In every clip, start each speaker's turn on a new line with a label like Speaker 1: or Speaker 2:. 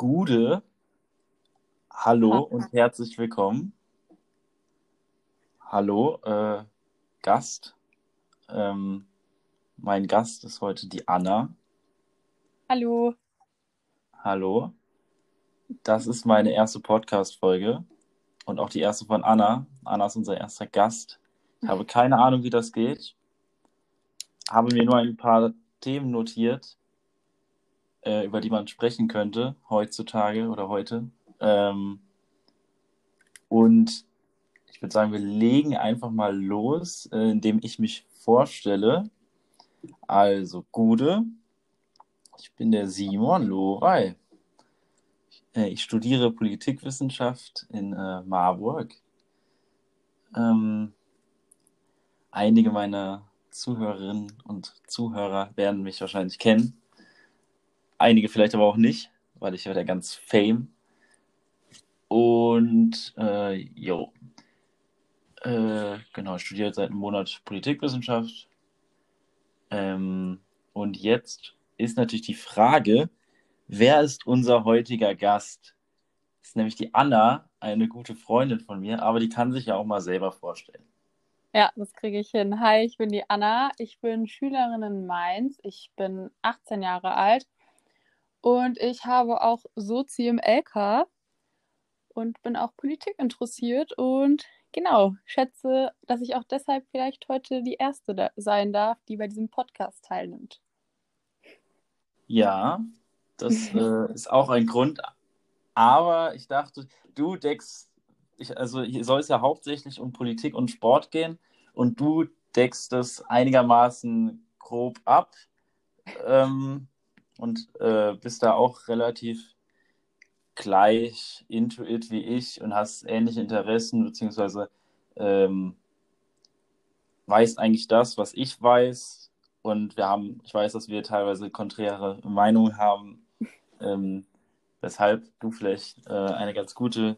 Speaker 1: Gude, hallo und herzlich willkommen. Hallo, äh, Gast. Ähm, mein Gast ist heute die Anna.
Speaker 2: Hallo.
Speaker 1: Hallo. Das ist meine erste Podcast-Folge und auch die erste von Anna. Anna ist unser erster Gast. Ich habe keine Ahnung, wie das geht. Habe mir nur ein paar Themen notiert, äh, über die man sprechen könnte, heutzutage oder heute. Ähm, und ich würde sagen, wir legen einfach mal los, äh, indem ich mich vorstelle. Also, Gude, ich bin der Simon Lorey. Äh, ich studiere Politikwissenschaft in äh, Marburg. Ähm, einige meiner Zuhörerinnen und Zuhörer werden mich wahrscheinlich kennen. Einige vielleicht aber auch nicht, weil ich ja der ganz Fame. Und äh, jo, äh, genau, ich studiere seit einem Monat Politikwissenschaft. Ähm, und jetzt ist natürlich die Frage, wer ist unser heutiger Gast? Das ist nämlich die Anna, eine gute Freundin von mir, aber die kann sich ja auch mal selber vorstellen.
Speaker 2: Ja, das kriege ich hin. Hi, ich bin die Anna. Ich bin Schülerin in Mainz. Ich bin 18 Jahre alt und ich habe auch Sozi im LK und bin auch Politik interessiert und genau, schätze, dass ich auch deshalb vielleicht heute die Erste da sein darf, die bei diesem Podcast teilnimmt.
Speaker 1: Ja, das äh, ist auch ein Grund. Aber ich dachte, du deckst, ich, also hier soll es ja hauptsächlich um Politik und Sport gehen und du deckst das einigermaßen grob ab ähm, und äh, bist da auch relativ gleich into it wie ich und hast ähnliche Interessen, beziehungsweise ähm, weißt eigentlich das, was ich weiß. Und wir haben, ich weiß, dass wir teilweise konträre Meinungen haben, ähm, weshalb du vielleicht äh, eine ganz gute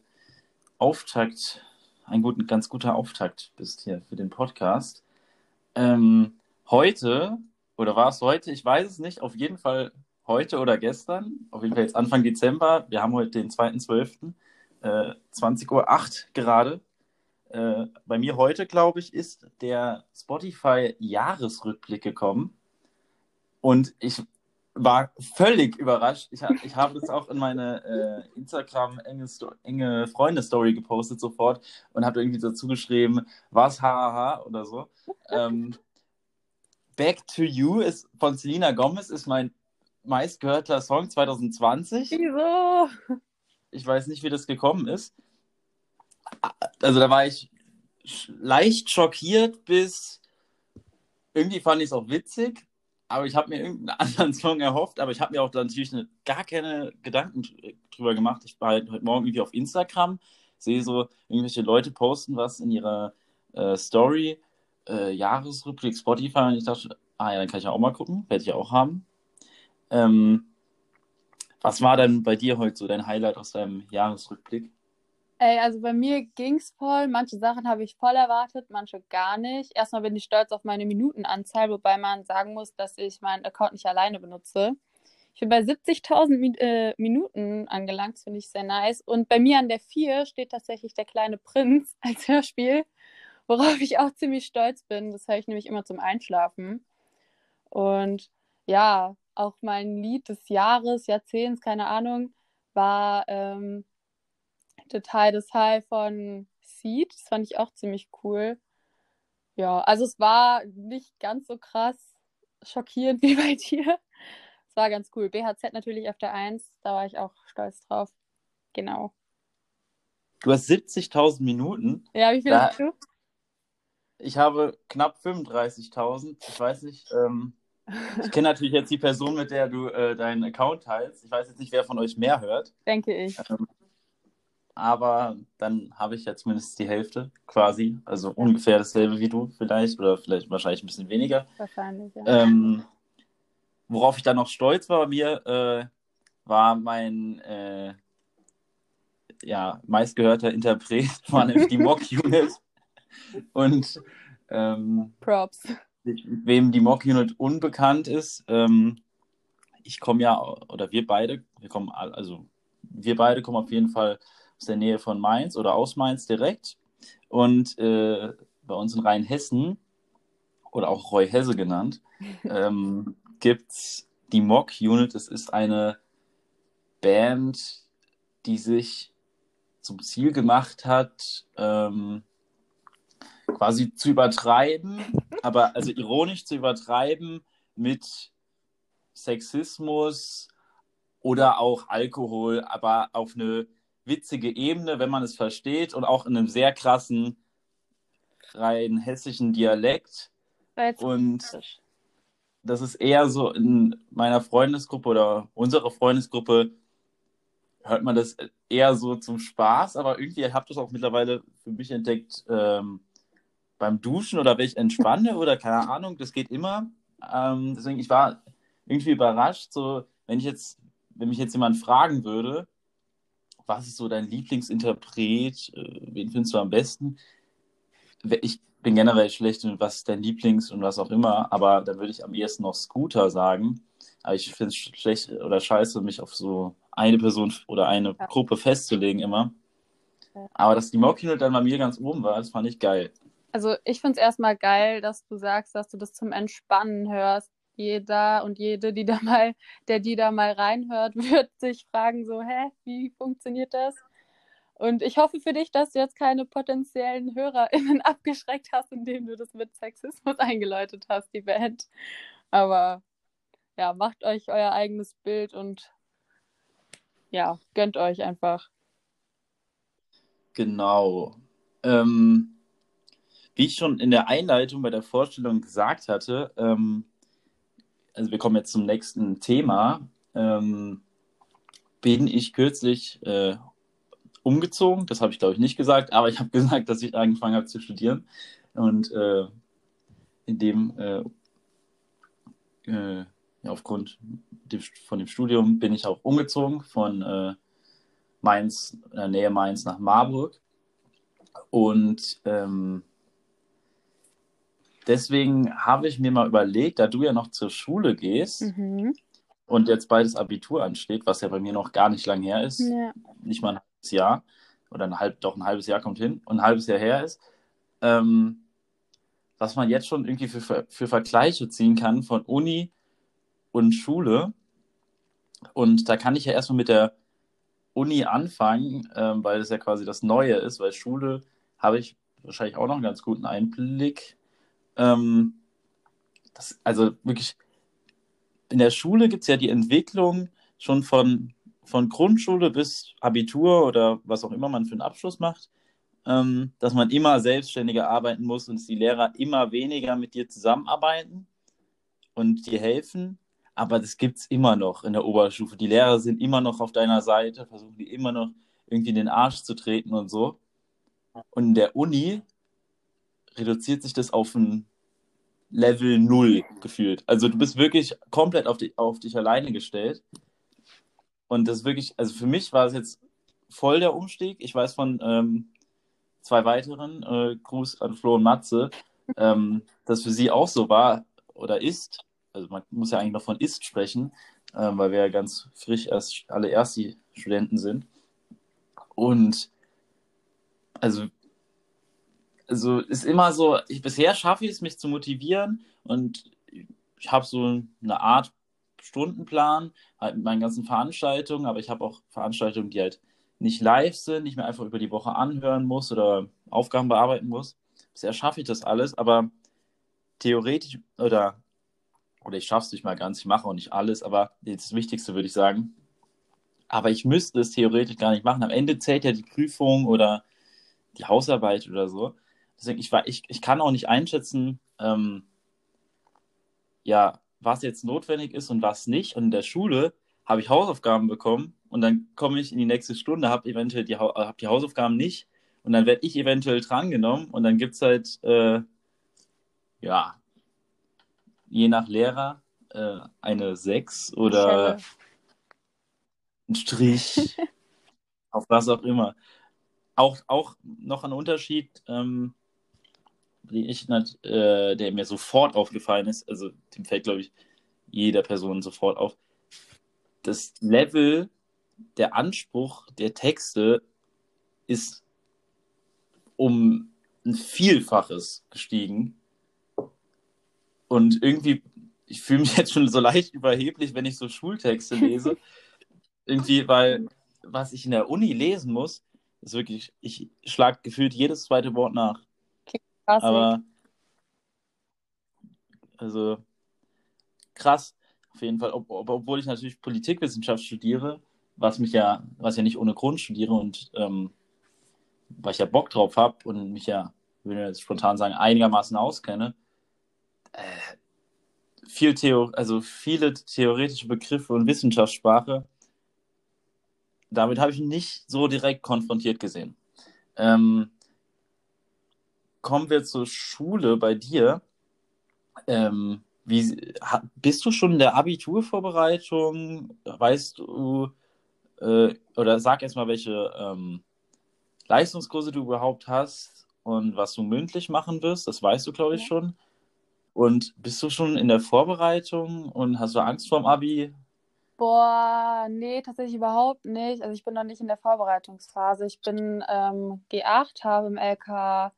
Speaker 1: Auftakt, ein gut, ganz guter Auftakt bist hier für den Podcast. Ähm, heute, oder war es heute? Ich weiß es nicht, auf jeden Fall heute oder gestern, auf jeden Fall jetzt Anfang Dezember, wir haben heute den 2.12., äh, 20.08 Uhr gerade. Äh, bei mir heute, glaube ich, ist der Spotify-Jahresrückblick gekommen. Und ich war völlig überrascht. Ich, ich habe das auch in meine äh, Instagram-enge enge Freunde-Story gepostet sofort und habe irgendwie dazu geschrieben, was, haha, oder so. Ähm, Back to You ist von Selena Gomez ist mein meistgehörter Song 2020.
Speaker 2: Wieso?
Speaker 1: Ich weiß nicht, wie das gekommen ist. Also da war ich leicht schockiert bis irgendwie fand ich es auch witzig, aber ich habe mir irgendeinen anderen Song erhofft, aber ich habe mir auch da natürlich eine, gar keine Gedanken drüber gemacht. Ich war halt heute Morgen irgendwie auf Instagram, sehe so irgendwelche Leute posten was in ihrer äh, Story, äh, Jahresrückblick Spotify und ich dachte, ah ja, dann kann ich ja auch mal gucken, werde ich ja auch haben. Ähm, was war denn bei dir heute so dein Highlight aus deinem Jahresrückblick?
Speaker 2: Ey, also bei mir ging es voll. Manche Sachen habe ich voll erwartet, manche gar nicht. Erstmal bin ich stolz auf meine Minutenanzahl, wobei man sagen muss, dass ich meinen Account nicht alleine benutze. Ich bin bei 70.000 Min äh, Minuten angelangt, finde ich sehr nice. Und bei mir an der 4 steht tatsächlich der kleine Prinz als Hörspiel, worauf ich auch ziemlich stolz bin. Das höre ich nämlich immer zum Einschlafen. Und ja, auch mein Lied des Jahres, Jahrzehnts, keine Ahnung, war ähm, Detail des High von Seed. Das fand ich auch ziemlich cool. Ja, also es war nicht ganz so krass schockierend wie bei dir. Es war ganz cool. BHZ natürlich auf der 1, da war ich auch stolz drauf. Genau.
Speaker 1: Du hast 70.000 Minuten.
Speaker 2: Ja, wie viel da, hast du?
Speaker 1: Ich habe knapp 35.000. Ich weiß nicht, ähm, ich kenne natürlich jetzt die Person, mit der du äh, deinen Account teilst. Ich weiß jetzt nicht, wer von euch mehr hört.
Speaker 2: Denke ich.
Speaker 1: Ähm, aber dann habe ich ja zumindest die Hälfte quasi. Also ungefähr dasselbe wie du vielleicht oder vielleicht wahrscheinlich ein bisschen weniger.
Speaker 2: Wahrscheinlich, ja.
Speaker 1: Ähm, worauf ich dann noch stolz war bei mir, äh, war mein äh, ja, meistgehörter Interpret, war nämlich die Mock Unit. Und ähm,
Speaker 2: Props
Speaker 1: wem die Mock Unit unbekannt ist, ähm, ich komme ja, oder wir beide, wir kommen, also wir beide kommen auf jeden Fall aus der Nähe von Mainz oder aus Mainz direkt. Und äh, bei uns in Rheinhessen, oder auch Roy Hesse genannt, ähm, gibt es die Mock Unit. Es ist eine Band, die sich zum Ziel gemacht hat, ähm, quasi zu übertreiben, aber also ironisch zu übertreiben mit Sexismus oder auch Alkohol, aber auf eine witzige Ebene, wenn man es versteht und auch in einem sehr krassen, rein hessischen Dialekt. Und das ist eher so in meiner Freundesgruppe oder unserer Freundesgruppe hört man das eher so zum Spaß, aber irgendwie habt ihr es auch mittlerweile für mich entdeckt ähm, beim Duschen oder wenn ich entspanne oder keine Ahnung, das geht immer. Ähm, deswegen, ich war irgendwie überrascht, so, wenn ich jetzt, wenn mich jetzt jemand fragen würde, was ist so dein Lieblingsinterpret, äh, wen findest du am besten? Ich bin generell schlecht in was ist dein Lieblings und was auch immer, aber da würde ich am ehesten noch Scooter sagen. Aber ich finde es schlecht oder scheiße, mich auf so eine Person oder eine ja. Gruppe festzulegen immer. Aber dass die Mockino dann bei mir ganz oben war, das fand ich geil.
Speaker 2: Also ich finde es erstmal geil, dass du sagst, dass du das zum Entspannen hörst. Jeder und jede, die da mal, der die da mal reinhört, wird sich fragen so, hä, wie funktioniert das? Und ich hoffe für dich, dass du jetzt keine potenziellen HörerInnen abgeschreckt hast, indem du das mit Sexismus eingeläutet hast, die Band. Aber ja, macht euch euer eigenes Bild und ja, gönnt euch einfach.
Speaker 1: Genau. Ähm, wie ich schon in der Einleitung bei der Vorstellung gesagt hatte, ähm, also wir kommen jetzt zum nächsten Thema, ähm, bin ich kürzlich äh, umgezogen. Das habe ich, glaube ich, nicht gesagt, aber ich habe gesagt, dass ich angefangen habe zu studieren. Und äh, in dem, äh, äh, ja, aufgrund von dem Studium bin ich auch umgezogen von äh, Mainz, in der Nähe Mainz nach Marburg. Und ähm, deswegen habe ich mir mal überlegt, da du ja noch zur Schule gehst mhm. und jetzt beides Abitur ansteht, was ja bei mir noch gar nicht lang her ist, ja. nicht mal ein halbes Jahr oder ein halb, doch ein halbes Jahr kommt hin und ein halbes Jahr her ist, ähm, was man jetzt schon irgendwie für, für Vergleiche ziehen kann von Uni und Schule. Und da kann ich ja erstmal mit der Uni anfangen, ähm, weil es ja quasi das Neue ist, weil Schule habe ich wahrscheinlich auch noch einen ganz guten Einblick. Ähm, das, also wirklich, in der Schule gibt es ja die Entwicklung schon von, von Grundschule bis Abitur oder was auch immer man für einen Abschluss macht, ähm, dass man immer selbstständiger arbeiten muss und die Lehrer immer weniger mit dir zusammenarbeiten und dir helfen. Aber das gibt es immer noch in der Oberstufe. Die Lehrer sind immer noch auf deiner Seite, versuchen die immer noch irgendwie in den Arsch zu treten und so. Und in der Uni reduziert sich das auf ein Level 0 gefühlt. Also du bist wirklich komplett auf, die, auf dich alleine gestellt. Und das ist wirklich, also für mich war es jetzt voll der Umstieg. Ich weiß von ähm, zwei weiteren, äh, Gruß an Flo und Matze, ähm, dass für sie auch so war oder ist. Also man muss ja eigentlich noch von ist sprechen, ähm, weil wir ja ganz frisch erst alle erste Studenten sind. Und also also ist immer so, ich, bisher schaffe ich es, mich zu motivieren und ich habe so eine Art Stundenplan, halt mit meinen ganzen Veranstaltungen, aber ich habe auch Veranstaltungen, die halt nicht live sind, nicht mehr einfach über die Woche anhören muss oder Aufgaben bearbeiten muss. Bisher schaffe ich das alles, aber theoretisch oder, oder ich schaffe es nicht mal ganz, ich mache auch nicht alles, aber das Wichtigste würde ich sagen. Aber ich müsste es theoretisch gar nicht machen. Am Ende zählt ja die Prüfung oder die Hausarbeit oder so. Deswegen, ich, war, ich, ich kann auch nicht einschätzen, ähm, ja, was jetzt notwendig ist und was nicht. Und in der Schule habe ich Hausaufgaben bekommen und dann komme ich in die nächste Stunde, habe eventuell die, hab die Hausaufgaben nicht und dann werde ich eventuell drangenommen und dann gibt es halt, äh, ja, je nach Lehrer äh, eine 6 oder ein Strich, auf was auch immer. Auch, auch noch ein Unterschied, ähm, den ich, äh, der mir sofort aufgefallen ist, also dem fällt, glaube ich, jeder Person sofort auf. Das Level der Anspruch der Texte ist um ein Vielfaches gestiegen. Und irgendwie, ich fühle mich jetzt schon so leicht überheblich, wenn ich so Schultexte lese. irgendwie, weil was ich in der Uni lesen muss, ist wirklich, ich schlage gefühlt jedes zweite Wort nach.
Speaker 2: Krass.
Speaker 1: Aber, also, krass, auf jeden Fall. Ob, ob, obwohl ich natürlich Politikwissenschaft studiere, was mich ja, was ja nicht ohne Grund studiere und ähm, weil ich ja Bock drauf habe und mich ja, würde ich jetzt spontan sagen, einigermaßen auskenne, äh, viel Theo also viele theoretische Begriffe und Wissenschaftssprache, damit habe ich mich nicht so direkt konfrontiert gesehen. Ähm, kommen wir zur Schule bei dir. Ähm, wie, bist du schon in der Abiturvorbereitung? Weißt du, äh, oder sag erstmal, welche ähm, Leistungskurse du überhaupt hast und was du mündlich machen wirst. Das weißt du, glaube ich, ja. schon. Und bist du schon in der Vorbereitung und hast du Angst vorm Abi?
Speaker 2: Boah, nee, tatsächlich überhaupt nicht. Also ich bin noch nicht in der Vorbereitungsphase. Ich bin ähm, G8, habe im LK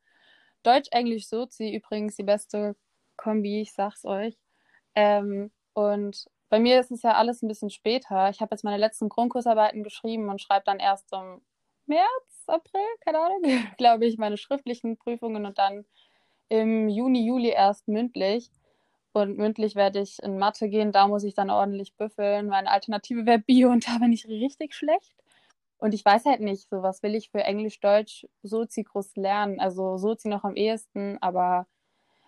Speaker 2: Deutsch, Englisch, Sozi übrigens die beste Kombi, ich sag's euch. Ähm, und bei mir ist es ja alles ein bisschen später. Ich habe jetzt meine letzten Grundkursarbeiten geschrieben und schreibe dann erst im März, April, keine Ahnung, glaube ich, meine schriftlichen Prüfungen und dann im Juni, Juli erst mündlich. Und mündlich werde ich in Mathe gehen, da muss ich dann ordentlich büffeln. Meine Alternative wäre Bio und da bin ich richtig schlecht. Und ich weiß halt nicht, so was will ich für Englisch, Deutsch, Sozi groß lernen. Also Sozi noch am ehesten, aber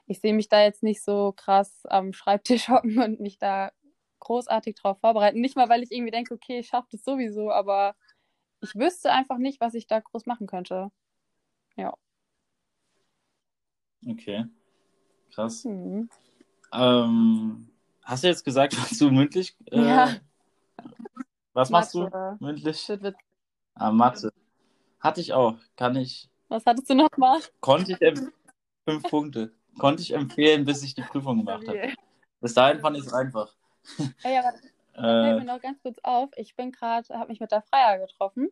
Speaker 2: ich sehe mich da jetzt nicht so krass am Schreibtisch hocken und mich da großartig drauf vorbereiten. Nicht mal, weil ich irgendwie denke, okay, ich schaffe das sowieso, aber ich wüsste einfach nicht, was ich da groß machen könnte. Ja.
Speaker 1: Okay. Krass. Mhm. Ähm, hast du jetzt gesagt, was du mündlich? Äh, ja. Was machst Mathe. du mündlich? Ah, Mathe. Hatte ich auch. Kann ich.
Speaker 2: Was hattest du nochmal?
Speaker 1: Konnte ich fünf Punkte. Konnte ich empfehlen, bis ich die Prüfung gemacht habe. Bis dahin fand ich es einfach.
Speaker 2: Ey, aber da fällt mir noch ganz kurz auf. Ich bin gerade, habe mich mit der Freier getroffen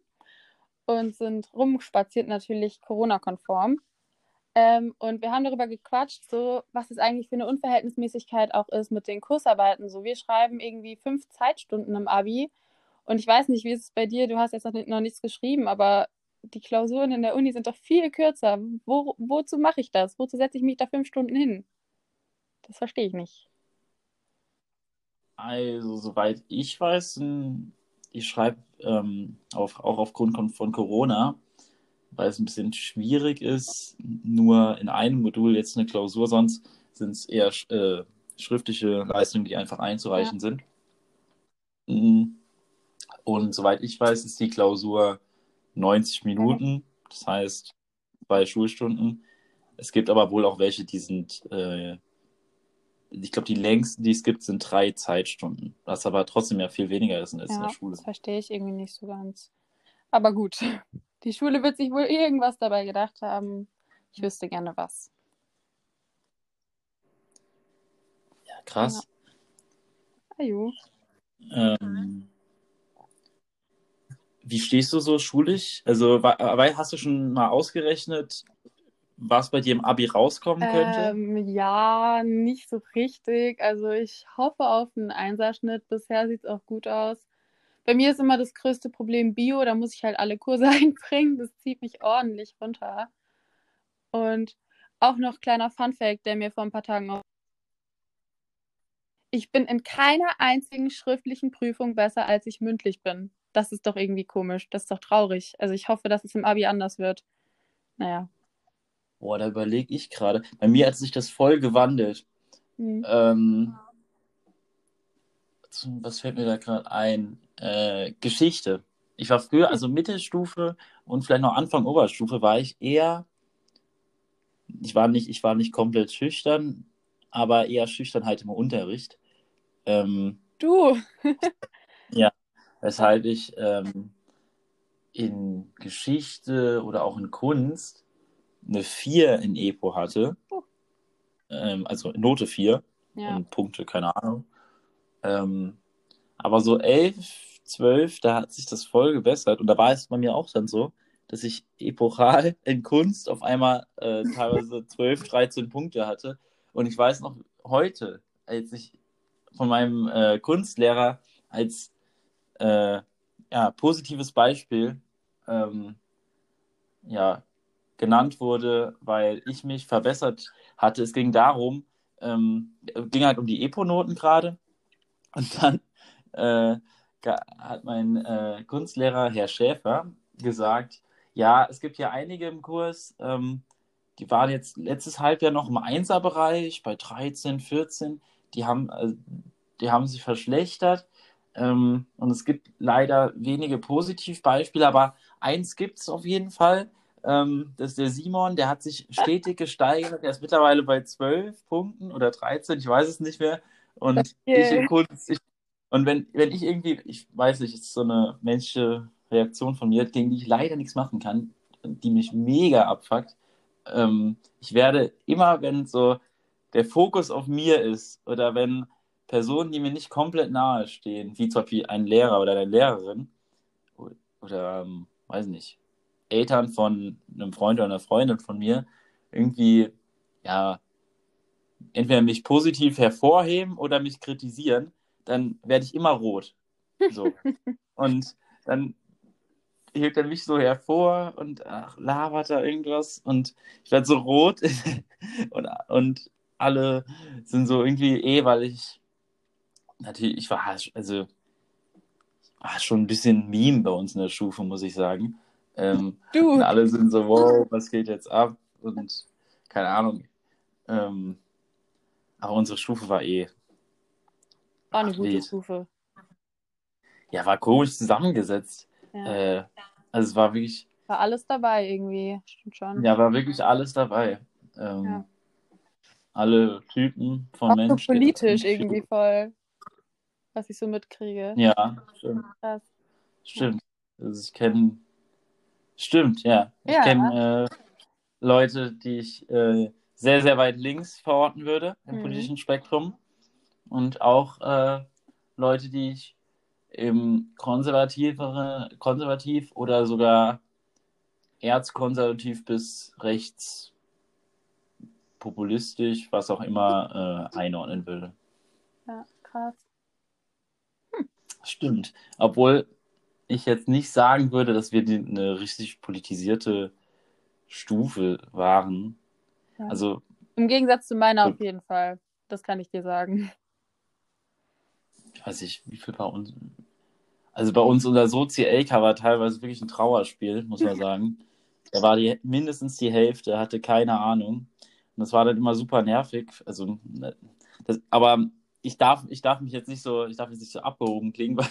Speaker 2: und sind rumspaziert, natürlich Corona-konform. Ähm, und wir haben darüber gequatscht, so was es eigentlich für eine Unverhältnismäßigkeit auch ist mit den Kursarbeiten. So, wir schreiben irgendwie fünf Zeitstunden im Abi. Und ich weiß nicht, wie ist es bei dir? Du hast jetzt noch, noch nichts geschrieben, aber die Klausuren in der Uni sind doch viel kürzer. Wo, wozu mache ich das? Wozu setze ich mich da fünf Stunden hin? Das verstehe ich nicht.
Speaker 1: Also, soweit ich weiß, ich schreibe ähm, auf, auch aufgrund von Corona, weil es ein bisschen schwierig ist, nur in einem Modul jetzt eine Klausur, sonst sind es eher äh, schriftliche Leistungen, die einfach einzureichen ja. sind. Mhm. Und soweit ich weiß, ist die Klausur 90 Minuten, das heißt zwei Schulstunden. Es gibt aber wohl auch welche, die sind äh, ich glaube, die längsten, die es gibt, sind drei Zeitstunden. Was aber trotzdem ja viel weniger ist als ja, in der Schule.
Speaker 2: Das verstehe ich irgendwie nicht so ganz. Aber gut, die Schule wird sich wohl irgendwas dabei gedacht haben. Ich wüsste gerne was.
Speaker 1: Ja, krass.
Speaker 2: Ja.
Speaker 1: Ähm, wie stehst du so schulisch? Also, hast du schon mal ausgerechnet, was bei dir im Abi rauskommen könnte?
Speaker 2: Ähm, ja, nicht so richtig. Also ich hoffe auf einen Einserschnitt. Bisher sieht es auch gut aus. Bei mir ist immer das größte Problem Bio. Da muss ich halt alle Kurse einbringen. Das zieht mich ordentlich runter. Und auch noch kleiner Funfact, der mir vor ein paar Tagen auf. Ich bin in keiner einzigen schriftlichen Prüfung besser, als ich mündlich bin. Das ist doch irgendwie komisch. Das ist doch traurig. Also ich hoffe, dass es im Abi anders wird. Naja.
Speaker 1: Boah, da überlege ich gerade. Bei mir hat sich das voll gewandelt. Mhm. Ähm, was fällt mir da gerade ein? Äh, Geschichte. Ich war früher, also Mittelstufe und vielleicht noch Anfang Oberstufe, war ich eher, ich war nicht, ich war nicht komplett schüchtern, aber eher Schüchternheit halt im Unterricht. Ähm,
Speaker 2: du!
Speaker 1: weshalb ich ähm, in Geschichte oder auch in Kunst eine 4 in Epo hatte, oh. ähm, also Note 4 ja. und Punkte, keine Ahnung. Ähm, aber so 11, 12, da hat sich das voll gebessert. Und da war es bei mir auch dann so, dass ich epochal in Kunst auf einmal äh, teilweise 12, 13 Punkte hatte. Und ich weiß noch heute, als ich von meinem äh, Kunstlehrer als äh, ja, positives Beispiel ähm, ja, genannt wurde, weil ich mich verbessert hatte. Es ging darum, ähm, ging halt um die Epo-Noten gerade. Und dann äh, hat mein äh, Kunstlehrer, Herr Schäfer, gesagt, ja, es gibt ja einige im Kurs, ähm, die waren jetzt letztes Halbjahr noch im Einserbereich bei 13, 14, die haben, äh, die haben sich verschlechtert. Ähm, und es gibt leider wenige Positivbeispiele, aber eins gibt es auf jeden Fall. Ähm, das ist der Simon, der hat sich stetig gesteigert. Der ist mittlerweile bei 12 Punkten oder 13, ich weiß es nicht mehr. Und okay. ich in Kunst, ich, und wenn, wenn ich irgendwie, ich weiß nicht, es ist so eine menschliche Reaktion von mir, gegen die ich leider nichts machen kann, die mich mega abfuckt. Ähm, ich werde immer, wenn so der Fokus auf mir ist oder wenn Personen, die mir nicht komplett nahe stehen, wie zum Beispiel ein Lehrer oder eine Lehrerin oder, ähm, weiß nicht, Eltern von einem Freund oder einer Freundin von mir irgendwie, ja, entweder mich positiv hervorheben oder mich kritisieren, dann werde ich immer rot. So. und dann hebt er mich so hervor und ach, labert da irgendwas und ich werde so rot und, und alle sind so irgendwie eh, weil ich natürlich, ich war also war schon ein bisschen Meme bei uns in der Stufe, muss ich sagen. Ähm, du. Und alle sind so, wow, was geht jetzt ab? Und keine Ahnung. Ähm, aber unsere Stufe war eh.
Speaker 2: War eine gute Stufe.
Speaker 1: Ja, war komisch zusammengesetzt. Ja. Äh, also es war wirklich.
Speaker 2: War alles dabei irgendwie. Stimmt schon.
Speaker 1: Ja, war wirklich alles dabei. Ähm, ja. Alle Typen von Menschen.
Speaker 2: Politisch irgendwie voll. Was ich so mitkriege.
Speaker 1: Ja, stimmt. Krass. Stimmt. Also ich kenne Stimmt, ja. Ich ja. kenne äh, Leute, die ich äh, sehr, sehr weit links verorten würde im mhm. politischen Spektrum. Und auch äh, Leute, die ich im konservativere, konservativ oder sogar erzkonservativ bis rechts populistisch, was auch immer, äh, einordnen würde.
Speaker 2: Ja, krass.
Speaker 1: Stimmt. Obwohl ich jetzt nicht sagen würde, dass wir die, eine richtig politisierte Stufe waren. Ja. Also
Speaker 2: im Gegensatz zu meiner auf jeden Fall. Das kann ich dir sagen.
Speaker 1: Ich weiß nicht, wie viel bei uns. Also bei uns unser Sozi-LK war teilweise wirklich ein Trauerspiel, muss man sagen. da war die, mindestens die Hälfte, hatte keine Ahnung. Und das war dann immer super nervig. Also, ne, das, aber ich darf, ich darf mich jetzt nicht so, ich darf jetzt nicht so abgehoben klingen, weil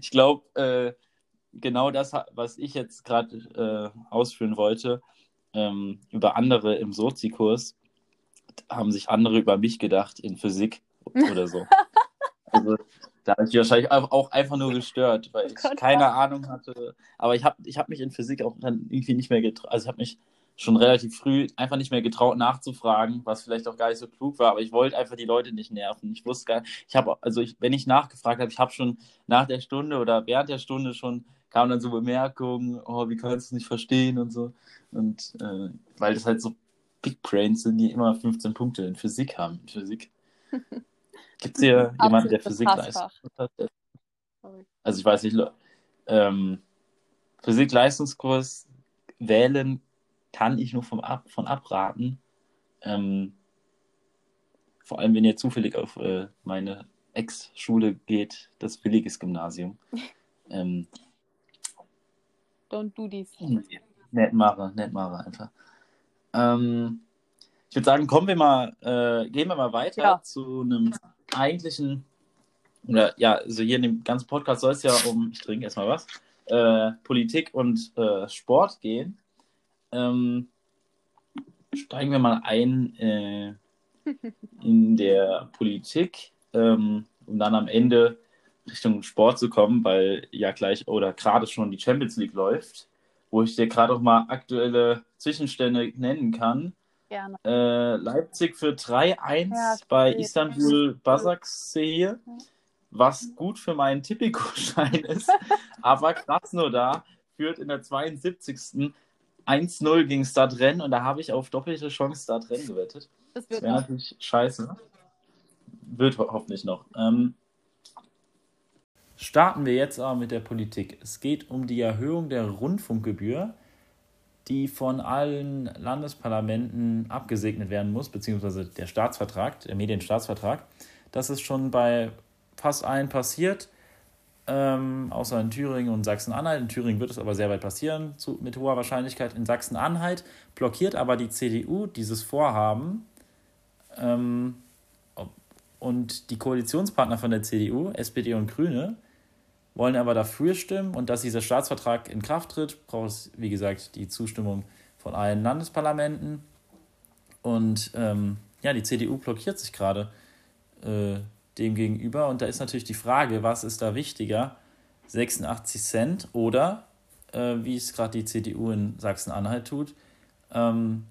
Speaker 1: ich glaube, äh, genau das, was ich jetzt gerade äh, ausführen wollte, ähm, über andere im Sozi-Kurs, haben sich andere über mich gedacht in Physik oder so. also da habe ich wahrscheinlich auch einfach nur gestört, weil oh ich keine? Ahnung hatte. Aber ich habe ich hab mich in Physik auch dann irgendwie nicht mehr getraut. Also ich habe mich schon relativ früh einfach nicht mehr getraut nachzufragen, was vielleicht auch gar nicht so klug war, aber ich wollte einfach die Leute nicht nerven. Ich wusste gar nicht, ich habe, also ich, wenn ich nachgefragt habe, ich habe schon nach der Stunde oder während der Stunde schon kamen dann so Bemerkungen, oh, wie kannst du es nicht verstehen und so. Und äh, weil das halt so Big Brains sind, die immer 15 Punkte in Physik haben. In Physik. Gibt es hier jemanden, der Physik leistet? Also ich weiß nicht, ähm, Physik-Leistungskurs wählen kann ich nur vom Ab von abraten. Ähm, vor allem, wenn ihr zufällig auf äh, meine Ex-Schule geht, das Williges Gymnasium. ähm,
Speaker 2: Don't do this.
Speaker 1: Nett mache, nett mache einfach. Ähm, ich würde sagen, kommen wir mal, äh, gehen wir mal weiter ja. zu einem eigentlichen, oder ja, also hier in dem ganzen Podcast soll es ja um, ich trinke erstmal was, äh, Politik und äh, Sport gehen. Ähm, steigen wir mal ein äh, in der Politik, ähm, um dann am Ende Richtung Sport zu kommen, weil ja gleich oder gerade schon die Champions League läuft, wo ich dir gerade auch mal aktuelle Zwischenstände nennen kann. Gerne. Äh, Leipzig für 3-1 ja, bei Istanbul Basaksehir. was gut für meinen Tipico-Schein ist. Aber Krasnodar führt in der 72. 1-0 gegen Stadtrennen und da habe ich auf doppelte Chance Stadtrennen gewettet.
Speaker 2: Das
Speaker 1: Das
Speaker 2: wird
Speaker 1: wäre natürlich scheiße. Wird ho hoffentlich noch. Ähm, starten wir jetzt aber mit der Politik. Es geht um die Erhöhung der Rundfunkgebühr, die von allen Landesparlamenten abgesegnet werden muss, beziehungsweise der Staatsvertrag, der Medienstaatsvertrag. Das ist schon bei fast allen passiert, ähm, außer in Thüringen und Sachsen-Anhalt. In Thüringen wird es aber sehr weit passieren, zu, mit hoher Wahrscheinlichkeit. In Sachsen-Anhalt blockiert aber die CDU dieses Vorhaben. Ähm, und die Koalitionspartner von der CDU, SPD und Grüne, wollen aber dafür stimmen und dass dieser Staatsvertrag in Kraft tritt, braucht es, wie gesagt, die Zustimmung von allen Landesparlamenten. Und ähm, ja, die CDU blockiert sich gerade äh, dem gegenüber. Und da ist natürlich die Frage, was ist da wichtiger? 86 Cent oder, äh, wie es gerade die CDU in Sachsen-Anhalt tut, ähm,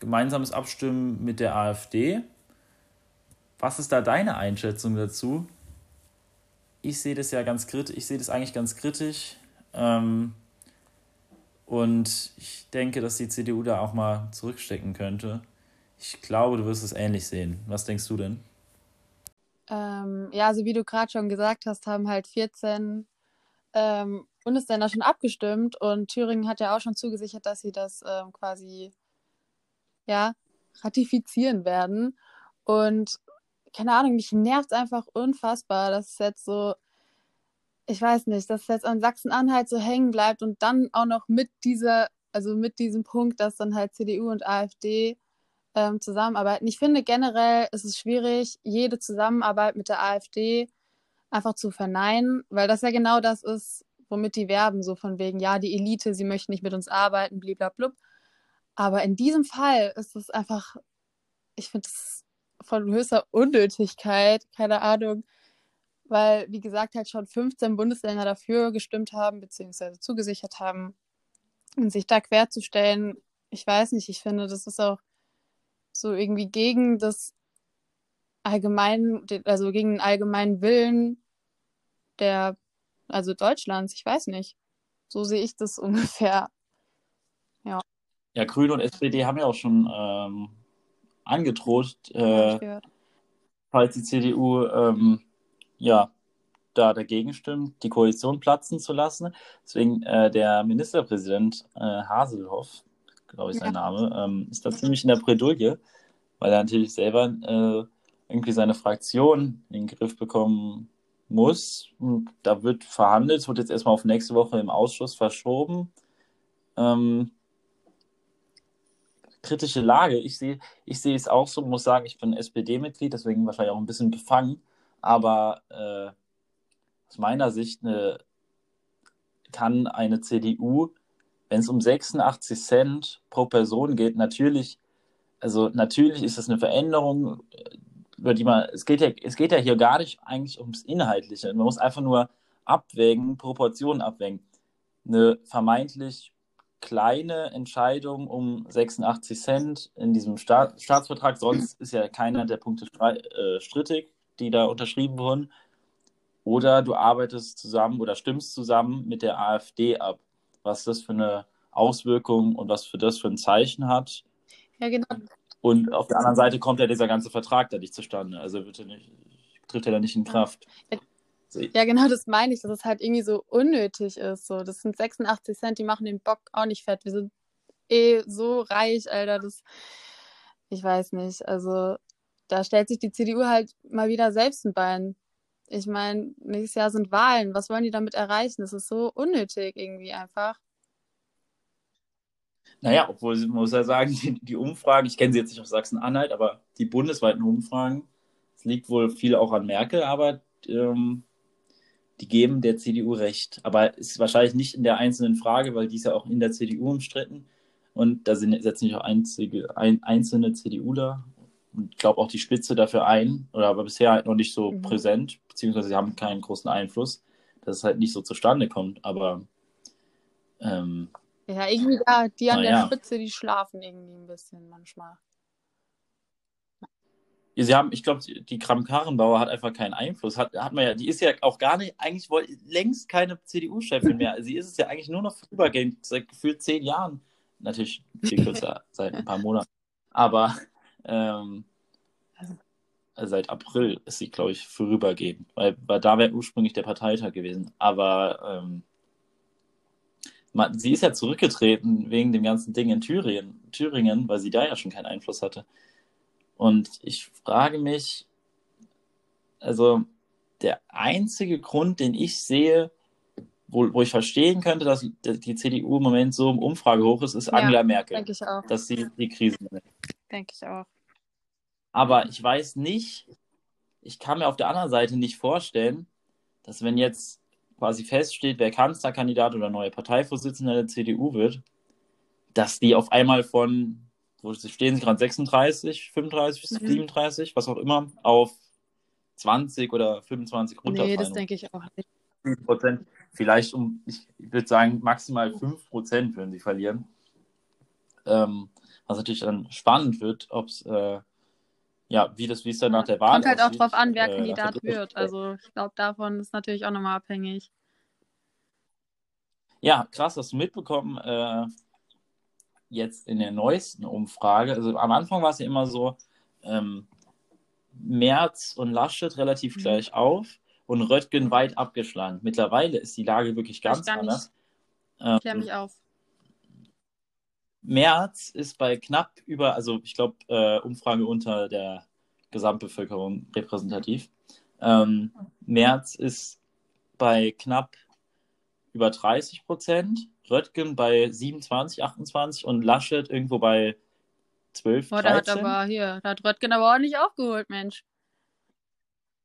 Speaker 1: gemeinsames Abstimmen mit der AfD. Was ist da deine Einschätzung dazu? Ich sehe das ja ganz kritisch, ich sehe das eigentlich ganz kritisch. Ähm, und ich denke, dass die CDU da auch mal zurückstecken könnte. Ich glaube, du wirst es ähnlich sehen. Was denkst du denn?
Speaker 2: Ähm, ja, also wie du gerade schon gesagt hast, haben halt 14 ähm, Bundesländer schon abgestimmt und Thüringen hat ja auch schon zugesichert, dass sie das ähm, quasi ja ratifizieren werden. Und keine Ahnung, mich nervt einfach unfassbar, dass es jetzt so, ich weiß nicht, dass es jetzt an Sachsen-Anhalt so hängen bleibt und dann auch noch mit dieser, also mit diesem Punkt, dass dann halt CDU und AfD ähm, zusammenarbeiten. Ich finde generell ist es schwierig, jede Zusammenarbeit mit der AfD einfach zu verneinen, weil das ja genau das ist, womit die werben, so von wegen, ja, die Elite, sie möchten nicht mit uns arbeiten, bliblablub. Aber in diesem Fall ist es einfach, ich finde es von höchster Unnötigkeit, keine Ahnung, weil, wie gesagt, halt schon 15 Bundesländer dafür gestimmt haben, beziehungsweise zugesichert haben, und sich da querzustellen, ich weiß nicht, ich finde, das ist auch so irgendwie gegen das allgemeinen, also gegen den allgemeinen Willen der, also Deutschlands, ich weiß nicht. So sehe ich das ungefähr.
Speaker 1: Ja, Grüne und SPD haben ja auch schon ähm, angedroht, äh, falls die CDU ähm, ja da dagegen stimmt, die Koalition platzen zu lassen. Deswegen äh, der Ministerpräsident äh, Haselhoff, glaube ich sein
Speaker 2: Ja.
Speaker 1: Name, ähm, ist da ziemlich in der Bredouille, weil er natürlich selber äh, irgendwie seine Fraktion in den Griff bekommen muss. Und da wird verhandelt, es wird jetzt erstmal auf nächste Woche im Ausschuss verschoben. Ähm, kritische Lage. Ich sehe, ich sehe es auch so, muss sagen, ich bin SPD-Mitglied, deswegen wahrscheinlich auch ein bisschen befangen. Aber äh, aus meiner Sicht eine, kann eine CDU, wenn es um 86 Cent pro Person geht, natürlich, also natürlich ist das eine Veränderung, äh, über die man, es geht ja, es geht ja hier gar nicht eigentlich ums Inhaltliche. Man muss einfach nur abwägen, Proportionen abwägen. Eine vermeintlich kleine Entscheidung um 86 Cent in diesem Staat, Staatsvertrag. Sonst ist ja keiner der Punkte äh, strittig, die da unterschrieben wurden. Oder du arbeitest zusammen oder stimmst zusammen mit der AfD ab. Was das für eine Auswirkung und was für das für ein Zeichen hat.
Speaker 2: Ja, genau.
Speaker 1: Und auf der anderen Seite kommt ja dieser ganze Vertrag da nicht zustande. Also wird er nicht, trifft er da nicht in Kraft.
Speaker 2: Ja, genau, das meine ich, dass es halt irgendwie so unnötig ist. So, das sind 86 Cent, die machen den Bock auch nicht fett. Wir sind eh so reich, Alter. Das, ich weiß nicht. Also, da stellt sich die CDU halt mal wieder selbst ein Bein. Ich meine, nächstes Jahr sind Wahlen. Was wollen die damit erreichen? Das ist so unnötig irgendwie einfach.
Speaker 1: Naja, obwohl muss ja sagen, die, die Umfragen, ich kenne sie jetzt nicht auf Sachsen-Anhalt, aber die bundesweiten Umfragen, es liegt wohl viel auch an Merkel, aber ähm, die geben der CDU recht. Aber es ist wahrscheinlich nicht in der einzelnen Frage, weil die ist ja auch in der CDU umstritten. Und da sind, setzen sich auch einzige, ein, einzelne CDUler glaube auch die Spitze dafür ein, oder aber bisher halt noch nicht so
Speaker 2: Mhm.
Speaker 1: präsent, beziehungsweise sie haben keinen großen Einfluss, dass es halt nicht so zustande kommt. Aber ähm,
Speaker 2: Ja, irgendwie da, die an der
Speaker 1: ja.
Speaker 2: Spitze, die schlafen irgendwie ein bisschen manchmal.
Speaker 1: Sie haben, ich glaube, die Kram-Karrenbauer hat einfach keinen Einfluss. Hat, hat man ja, die ist ja auch gar nicht, eigentlich wohl, längst keine CDU-Chefin mehr. Sie ist es ja eigentlich nur noch vorübergehend, seit gefühlt zehn Jahren. Natürlich viel kürzer, seit ein paar Monaten. Aber ähm, seit April ist sie, glaube ich, vorübergehend. Weil, weil da wäre ursprünglich der Parteitag gewesen. Aber ähm, man, sie ist ja zurückgetreten wegen dem ganzen Ding in Thüringen, Thüringen, weil sie da ja schon keinen Einfluss hatte. Und ich frage mich, also der einzige Grund, den ich sehe, wo, wo ich verstehen könnte, dass die CDU im Moment so im Umfrage hoch ist, ist ja, Angela Merkel.
Speaker 2: Denke ich auch.
Speaker 1: Dass sie die Krise
Speaker 2: nimmt. Denke ich auch.
Speaker 1: Aber ich weiß nicht, ich kann mir auf der anderen Seite nicht vorstellen, dass wenn jetzt quasi feststeht, wer Kanzlerkandidat oder neue Parteivorsitzender der CDU wird, dass die auf einmal von wo stehen sie gerade 36, 35, mhm. 37, was auch immer, auf 20 oder 25 runterfallen.
Speaker 2: Nee, das denke ich auch nicht.
Speaker 1: Prozent, vielleicht um, ich würde sagen, maximal 5 Prozent würden sie verlieren. Ähm, was natürlich dann spannend wird, ob es, äh, ja, wie das, wie es dann nach der Wahl
Speaker 2: Kommt halt aussieht, auch drauf an, wer äh, Kandidat wird. Also ich glaube, davon ist natürlich auch nochmal abhängig.
Speaker 1: Ja, krass, hast du mitbekommen, äh, jetzt in der neuesten Umfrage, also am Anfang war es ja immer so, ähm, Merz und Laschet relativ mhm. gleich auf und Röttgen weit abgeschlagen. Mittlerweile ist die Lage wirklich ganz anders.
Speaker 2: Ähm, Klär mich auf.
Speaker 1: Merz ist bei knapp über, also ich glaube, äh, Umfrage unter der Gesamtbevölkerung repräsentativ. Ähm, Merz ist bei knapp über 30 Prozent Röttgen bei 27, 28 und Laschet irgendwo bei 12, Boah, 13.
Speaker 2: Da hat aber hier, da hat Röttgen aber nicht aufgeholt, Mensch.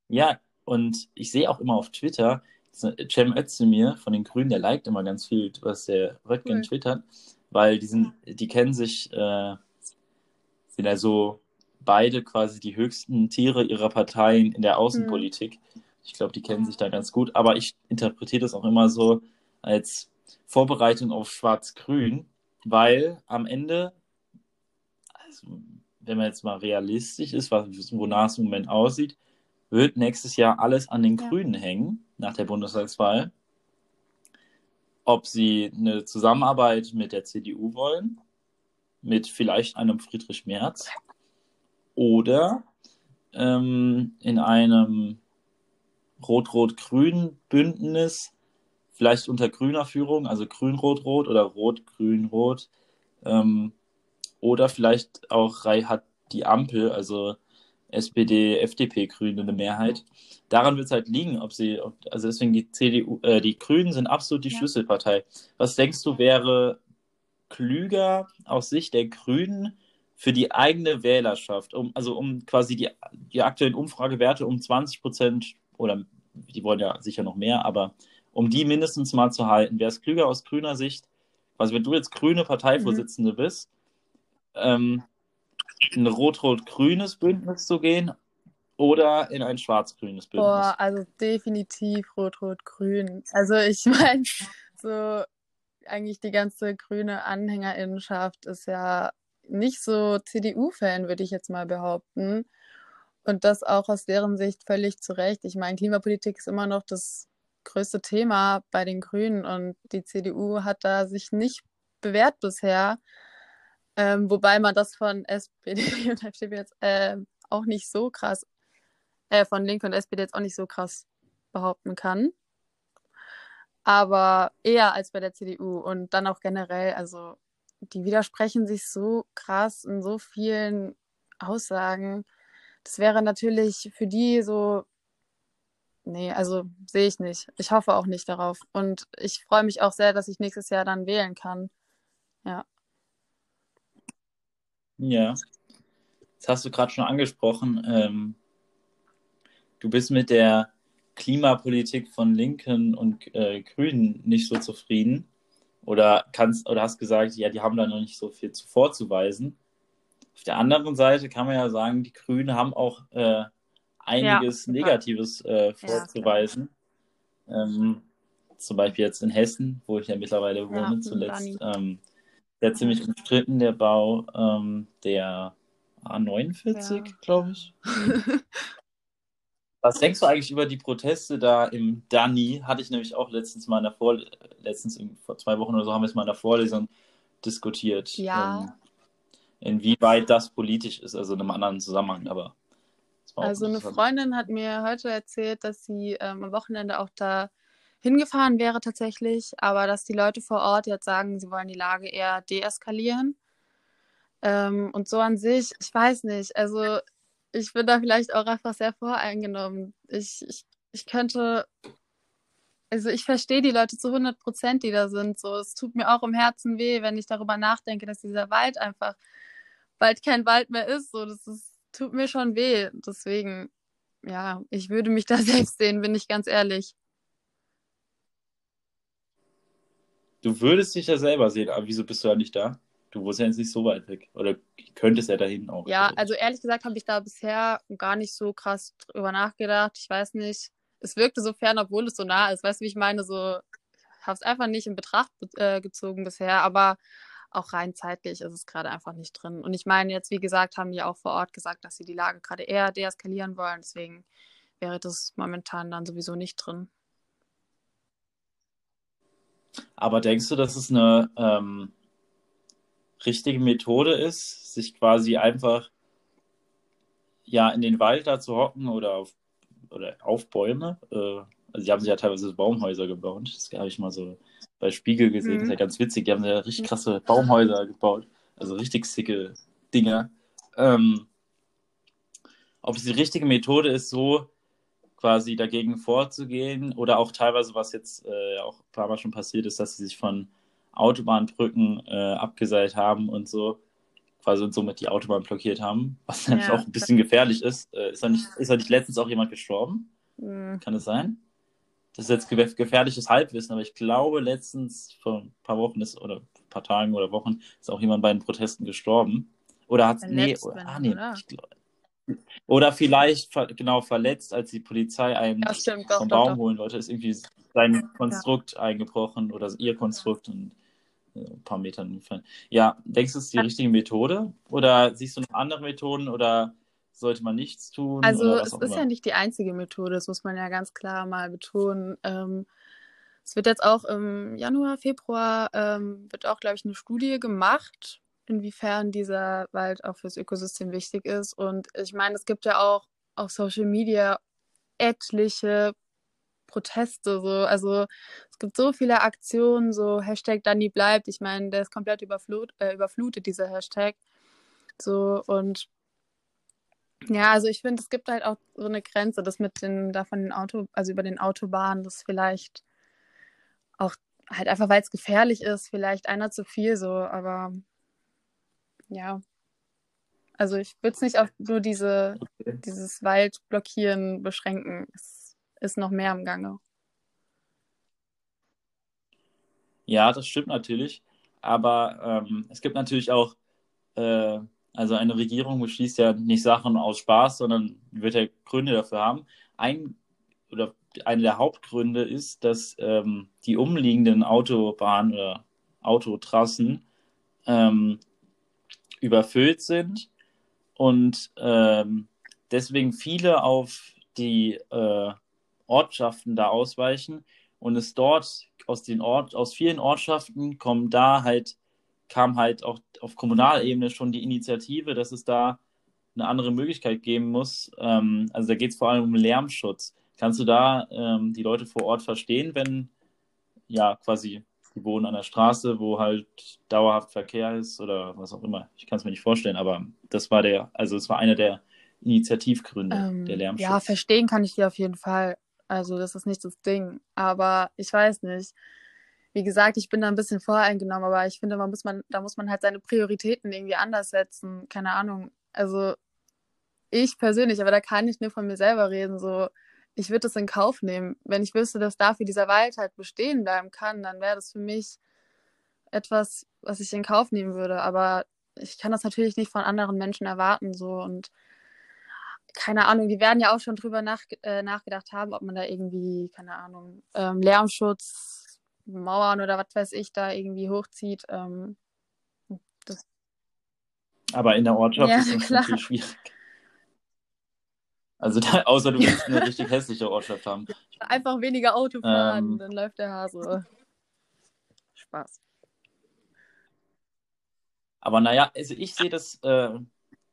Speaker 1: Ja, und ich sehe auch immer auf Twitter, Cem Özdemir von den Grünen, der liked immer ganz viel, was der Röttgen cool. twittert, weil die, sind, die kennen sich, äh, sind also beide quasi die höchsten Tiere ihrer Parteien in der Außenpolitik. Hm. Ich glaube, die kennen sich da ganz gut, aber ich interpretiere das auch immer so als Vorbereitung auf Schwarz-Grün, weil am Ende, also wenn man jetzt mal realistisch ist, wonach es im Moment aussieht, wird nächstes Jahr alles an den ja. Grünen hängen nach der Bundestagswahl. Ob sie eine Zusammenarbeit mit der CDU wollen, mit vielleicht einem Friedrich Merz oder ähm, in einem Rot-Rot-Grün Bündnis vielleicht unter grüner Führung, also grün-rot-rot oder rot-grün-rot. Ähm, oder vielleicht auch hat die Ampel, also SPD, FDP, Grüne eine Mehrheit. Daran wird es halt liegen, ob sie, also deswegen die CDU, äh, die Grünen sind absolut die ja. Schlüsselpartei. Was denkst du wäre klüger aus Sicht der Grünen für die eigene Wählerschaft, um, also um quasi die, die aktuellen Umfragewerte um 20 Prozent oder die wollen ja sicher noch mehr, aber um die mindestens mal zu halten. Wäre es klüger aus grüner Sicht, also wenn du jetzt grüne Parteivorsitzende mhm. bist, ähm, ein rot-rot-grünes Bündnis zu gehen oder in ein schwarz-grünes Bündnis?
Speaker 2: Boah, also definitiv rot-rot-grün. Also ich meine, so eigentlich die ganze grüne Anhängerinnenschaft ist ja nicht so CDU-Fan, würde ich jetzt mal behaupten. Und das auch aus deren Sicht völlig zu Recht. Ich meine, Klimapolitik ist immer noch das größte Thema bei den Grünen und die CDU hat da sich nicht bewährt bisher. Ähm, wobei man das von SPD und FDP jetzt äh, auch nicht so krass, äh, von Link und SPD jetzt auch nicht so krass behaupten kann. Aber eher als bei der CDU und dann auch generell, also die widersprechen sich so krass in so vielen Aussagen. Das wäre natürlich für die so Nee, also sehe ich nicht. Ich hoffe auch nicht darauf. Und ich freue mich auch sehr, dass ich nächstes Jahr dann wählen kann. Ja.
Speaker 1: Ja. Das hast du gerade schon angesprochen. Ähm, du bist mit der Klimapolitik von Linken und äh, Grünen nicht so zufrieden. Oder kannst oder hast gesagt, ja, die haben da noch nicht so viel zu vorzuweisen. Auf der anderen Seite kann man ja sagen, die Grünen haben auch äh, einiges ja, Negatives äh, vorzuweisen. Ja, ähm, zum Beispiel jetzt in Hessen, wo ich ja mittlerweile wohne, ja, zuletzt. Ähm, der ziemlich umstritten, der Bau ähm, der A49, ja. glaube ich. Was denkst du eigentlich über die Proteste da im Dani? Hatte ich nämlich auch letztens mal in der Vorlesung, letztens vor zwei Wochen oder so haben wir es mal in der Vorlesung diskutiert.
Speaker 2: Ja. Ähm,
Speaker 1: inwieweit das politisch ist, also in einem anderen Zusammenhang, aber.
Speaker 2: Also eine Freundin hat mir heute erzählt, dass sie ähm, am Wochenende auch da hingefahren wäre tatsächlich, aber dass die Leute vor Ort jetzt sagen, sie wollen die Lage eher deeskalieren. Ähm, und so an sich, ich weiß nicht, also ich bin da vielleicht auch einfach sehr voreingenommen. Ich, ich, ich könnte, also ich verstehe die Leute zu 100 Prozent, die da sind. So, es tut mir auch im Herzen weh, wenn ich darüber nachdenke, dass dieser Wald einfach bald kein Wald mehr ist. So, das ist, tut mir schon weh. Deswegen, ja, ich würde mich da selbst sehen, bin ich ganz ehrlich.
Speaker 1: Du würdest dich ja selber sehen, aber wieso bist du ja nicht da? Du wohnst ja jetzt nicht so weit weg. Oder könntest ja dahin auch.
Speaker 2: Ja, also ehrlich gesagt habe ich da bisher gar nicht so krass drüber nachgedacht. Ich weiß nicht. Es wirkte so fern, obwohl es so nah ist. Weißt du, wie ich meine? So, ich habe es einfach nicht in Betracht äh, gezogen bisher. Aber auch rein zeitlich ist es gerade einfach nicht drin. Und ich meine, jetzt, wie gesagt, haben die auch vor Ort gesagt, dass sie die Lage gerade eher deeskalieren wollen. Deswegen wäre das momentan dann sowieso nicht drin.
Speaker 1: Aber denkst du, dass es eine ähm, richtige Methode ist, sich quasi einfach ja in den Wald da zu hocken oder auf, oder auf Bäume? Äh, also die haben sich ja teilweise Baumhäuser gebaut. Das habe ich mal so bei Spiegel gesehen. Mhm. Das ist ja ganz witzig. Die haben ja richtig krasse Baumhäuser gebaut. Also richtig sicke Dinger. Ähm, ob es die richtige Methode ist, so quasi dagegen vorzugehen oder auch teilweise, was jetzt äh, auch ein paar Mal schon passiert ist, dass sie sich von Autobahnbrücken äh, abgeseilt haben und so, quasi und somit die Autobahn blockiert haben, was natürlich ja. auch ein bisschen gefährlich ist. Äh, ist, da nicht, ist da nicht letztens auch jemand gestorben? Mhm. Kann es sein? Das ist jetzt gefährliches Halbwissen, aber ich glaube, letztens vor ein paar Wochen ist, oder ein paar Tagen oder Wochen ist auch jemand bei den Protesten gestorben. Oder hat es. Nee, oder, ah, nee? Ich glaube, oder vielleicht genau verletzt, als die Polizei einen ja, stimmt, doch, vom Baum doch, holen wollte, ist irgendwie sein Konstrukt ja. eingebrochen oder ihr Konstrukt und äh, ein paar Metern entfernt. Ja, denkst du, es ist die richtige Methode? Oder siehst du noch andere Methoden oder sollte man nichts tun?
Speaker 2: Also es ist immer? ja nicht die einzige Methode, das muss man ja ganz klar mal betonen. Ähm, es wird jetzt auch im Januar, Februar, ähm, wird auch, glaube ich, eine Studie gemacht inwiefern dieser Wald auch fürs Ökosystem wichtig ist. Und ich meine, es gibt ja auch auf Social Media etliche Proteste, so, also es gibt so viele Aktionen, so Hashtag Danny bleibt. Ich meine, der ist komplett überflut, äh, überflutet, dieser Hashtag. So, und ja, also ich finde, es gibt halt auch so eine Grenze, das mit den, da von den Auto, also über den Autobahnen, das vielleicht auch halt einfach, weil es gefährlich ist, vielleicht einer zu viel so, aber ja. Also ich würde es nicht auf nur diese, okay. dieses Waldblockieren beschränken. Es ist noch mehr im Gange.
Speaker 1: Ja, das stimmt natürlich. Aber ähm, es gibt natürlich auch, äh, also eine Regierung beschließt ja nicht Sachen aus Spaß, sondern wird ja Gründe dafür haben. Ein oder einer der Hauptgründe ist, dass ähm, die umliegenden Autobahnen oder Autotrassen ähm, überfüllt sind und ähm, deswegen viele auf die äh, Ortschaften da ausweichen und es dort aus den Ort, aus vielen Ortschaften kommen da halt, kam halt auch auf Kommunalebene schon die Initiative, dass es da eine andere Möglichkeit geben muss. Ähm, also da geht es vor allem um Lärmschutz. Kannst du da ähm, die Leute vor Ort verstehen, wenn ja quasi die wohnen an der Straße, wo halt dauerhaft Verkehr ist oder was auch immer. Ich kann es mir nicht vorstellen, aber das war der, also es war einer der Initiativgründe ähm, der Lärmschutz.
Speaker 2: Ja, verstehen kann ich die auf jeden Fall. Also das ist nicht das Ding. Aber ich weiß nicht. Wie gesagt, ich bin da ein bisschen voreingenommen, aber ich finde, man muss man, da muss man halt seine Prioritäten irgendwie anders setzen. Keine Ahnung. Also ich persönlich, aber da kann ich nur von mir selber reden. So, ich würde das in Kauf nehmen. Wenn ich wüsste, dass dafür dieser Wald halt bestehen bleiben kann, dann wäre das für mich etwas, was ich in Kauf nehmen würde. Aber ich kann das natürlich nicht von anderen Menschen erwarten. So und keine Ahnung, die werden ja auch schon drüber nach, äh, nachgedacht haben, ob man da irgendwie, keine Ahnung, ähm, Lärmschutz, Mauern oder was weiß ich da irgendwie hochzieht. Ähm,
Speaker 1: Aber in der Ortschaft
Speaker 2: Ja,
Speaker 1: ist das
Speaker 2: klar.
Speaker 1: natürlich schwierig. Also da, außer du willst eine richtig hässliche Ortschaft haben.
Speaker 2: Einfach weniger Auto fahren,
Speaker 1: Ähm.
Speaker 2: dann läuft der Hase. Spaß.
Speaker 1: Aber naja, also ich sehe das äh,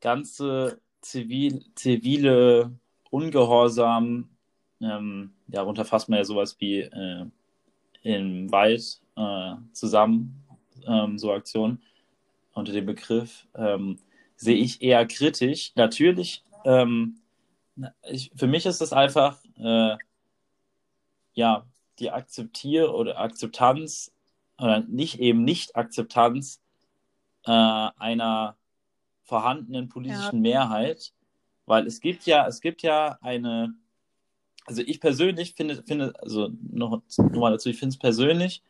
Speaker 1: ganze zivil, zivile Ungehorsam, ähm, ja, darunter fasst man ja sowas wie äh, im Wald äh, zusammen, ähm, so Aktionen unter dem Begriff, ähm, sehe ich eher kritisch. Natürlich, ähm, ich, für mich ist das einfach, äh, ja, die Akzeptier- oder Akzeptanz, oder nicht eben Nicht-Akzeptanz äh, einer vorhandenen politischen Mehrheit, weil es gibt ja, es gibt ja eine, also ich persönlich finde, finde, also noch, noch mal dazu, ich finde es persönlich,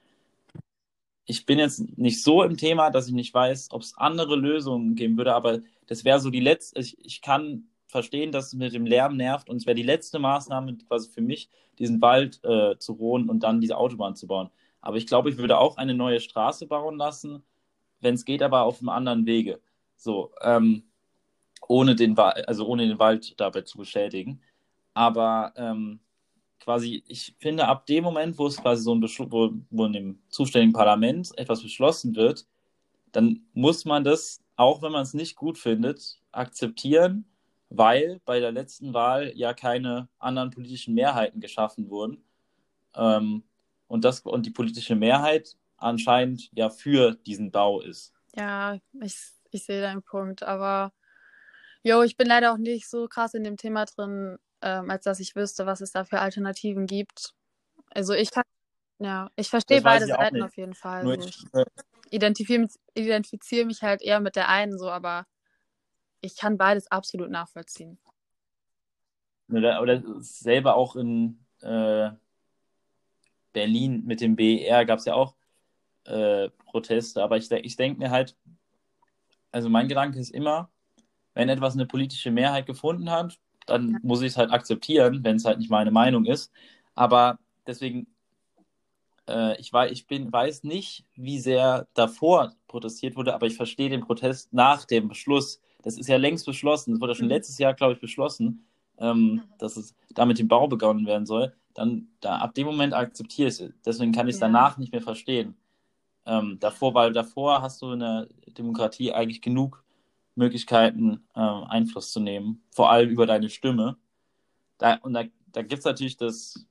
Speaker 1: ich bin jetzt nicht so im Thema, dass ich nicht weiß, ob es andere Lösungen geben würde, aber das wäre so die letzte, ich, ich kann verstehen, dass es mit dem Lärm nervt und es wäre die letzte Maßnahme quasi für mich, diesen Wald äh, zu rohen und dann diese Autobahn zu bauen. Aber ich glaube, ich würde auch eine neue Straße bauen lassen, wenn es geht, aber auf einem anderen Wege. So, ähm, ohne den Wald, also ohne den Wald dabei zu beschädigen. Aber ähm, quasi, ich finde, ab dem Moment, wo es quasi so ein Beschluss, wo, wo in dem zuständigen Parlament etwas beschlossen wird, dann muss man das, auch wenn man es nicht gut findet, akzeptieren, weil bei der letzten Wahl ja keine anderen politischen Mehrheiten geschaffen wurden. Ähm, und, das, und die politische Mehrheit anscheinend ja für diesen Bau ist.
Speaker 2: Ja, ich, ich sehe deinen Punkt, aber jo, ich bin leider auch nicht so krass in dem Thema drin, ähm, als dass ich wüsste, was es da für Alternativen gibt. Also ich kann, ja, ich verstehe beide
Speaker 1: ich
Speaker 2: Seiten
Speaker 1: nicht.
Speaker 2: auf jeden Fall.
Speaker 1: Nur ich, äh,
Speaker 2: identifiziere mich halt eher mit der einen so, aber ich kann beides absolut nachvollziehen.
Speaker 1: Oder, oder selber auch in äh, Berlin mit dem BER gab es ja auch äh, Proteste, aber ich, ich denke mir halt, also mein Gedanke ist immer, wenn etwas eine politische Mehrheit gefunden hat, dann
Speaker 2: Ja.
Speaker 1: muss ich es halt akzeptieren, wenn es halt nicht meine Meinung ist. Aber deswegen, äh, ich, weiß, ich bin, weiß nicht, wie sehr davor protestiert wurde, aber ich verstehe den Protest nach dem Beschluss. Das ist ja längst beschlossen. Das wurde ja schon
Speaker 2: Mhm.
Speaker 1: letztes Jahr, glaube ich, beschlossen, ähm, dass es da mit dem Bau begonnen werden soll. Dann, da, ab dem Moment akzeptiere ich es. Deswegen kann ich es
Speaker 2: Ja.
Speaker 1: danach nicht mehr verstehen. Ähm, davor, weil davor hast du in der Demokratie eigentlich genug Möglichkeiten, ähm, Einfluss zu nehmen, vor allem über deine Stimme. Da, und da, da gibt es natürlich das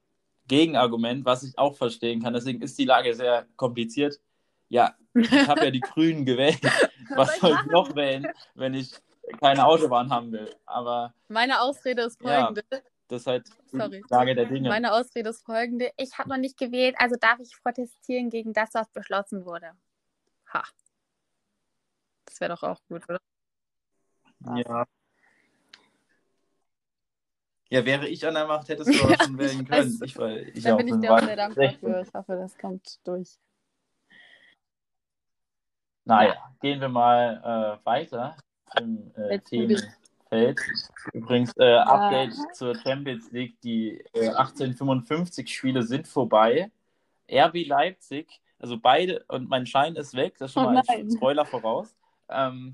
Speaker 1: Gegenargument, was ich auch verstehen kann. Deswegen ist die Lage sehr kompliziert. Ja, ich habe ja die Grünen gewählt. Was soll ich noch wählen, wenn ich keine Autobahn haben will? Aber
Speaker 2: Meine Ausrede ist
Speaker 1: Ja.
Speaker 2: folgende.
Speaker 1: das ist halt die
Speaker 2: Sorry.
Speaker 1: Lage der Dinge.
Speaker 2: Meine Ausrede ist folgende. Ich habe noch nicht gewählt, also darf ich protestieren gegen das, was beschlossen wurde. Ha. Das wäre doch auch gut, oder?
Speaker 1: Ja. Ja, wäre ich an der Macht, hättest du auch schon wählen
Speaker 2: ich
Speaker 1: können. Ich, ich
Speaker 2: Da
Speaker 1: auch
Speaker 2: bin ich dir auch sehr dankbar für. Ich hoffe, das kommt durch.
Speaker 1: Naja, gehen wir mal äh, weiter im äh, Themenfeld. Übrigens, äh, Update zur Champions League. Die äh, 1855-Spiele sind vorbei. RB Leipzig, also beide, und mein Schein ist weg, das schon
Speaker 2: Oh
Speaker 1: mal
Speaker 2: nein.
Speaker 1: Spoiler voraus. Ähm,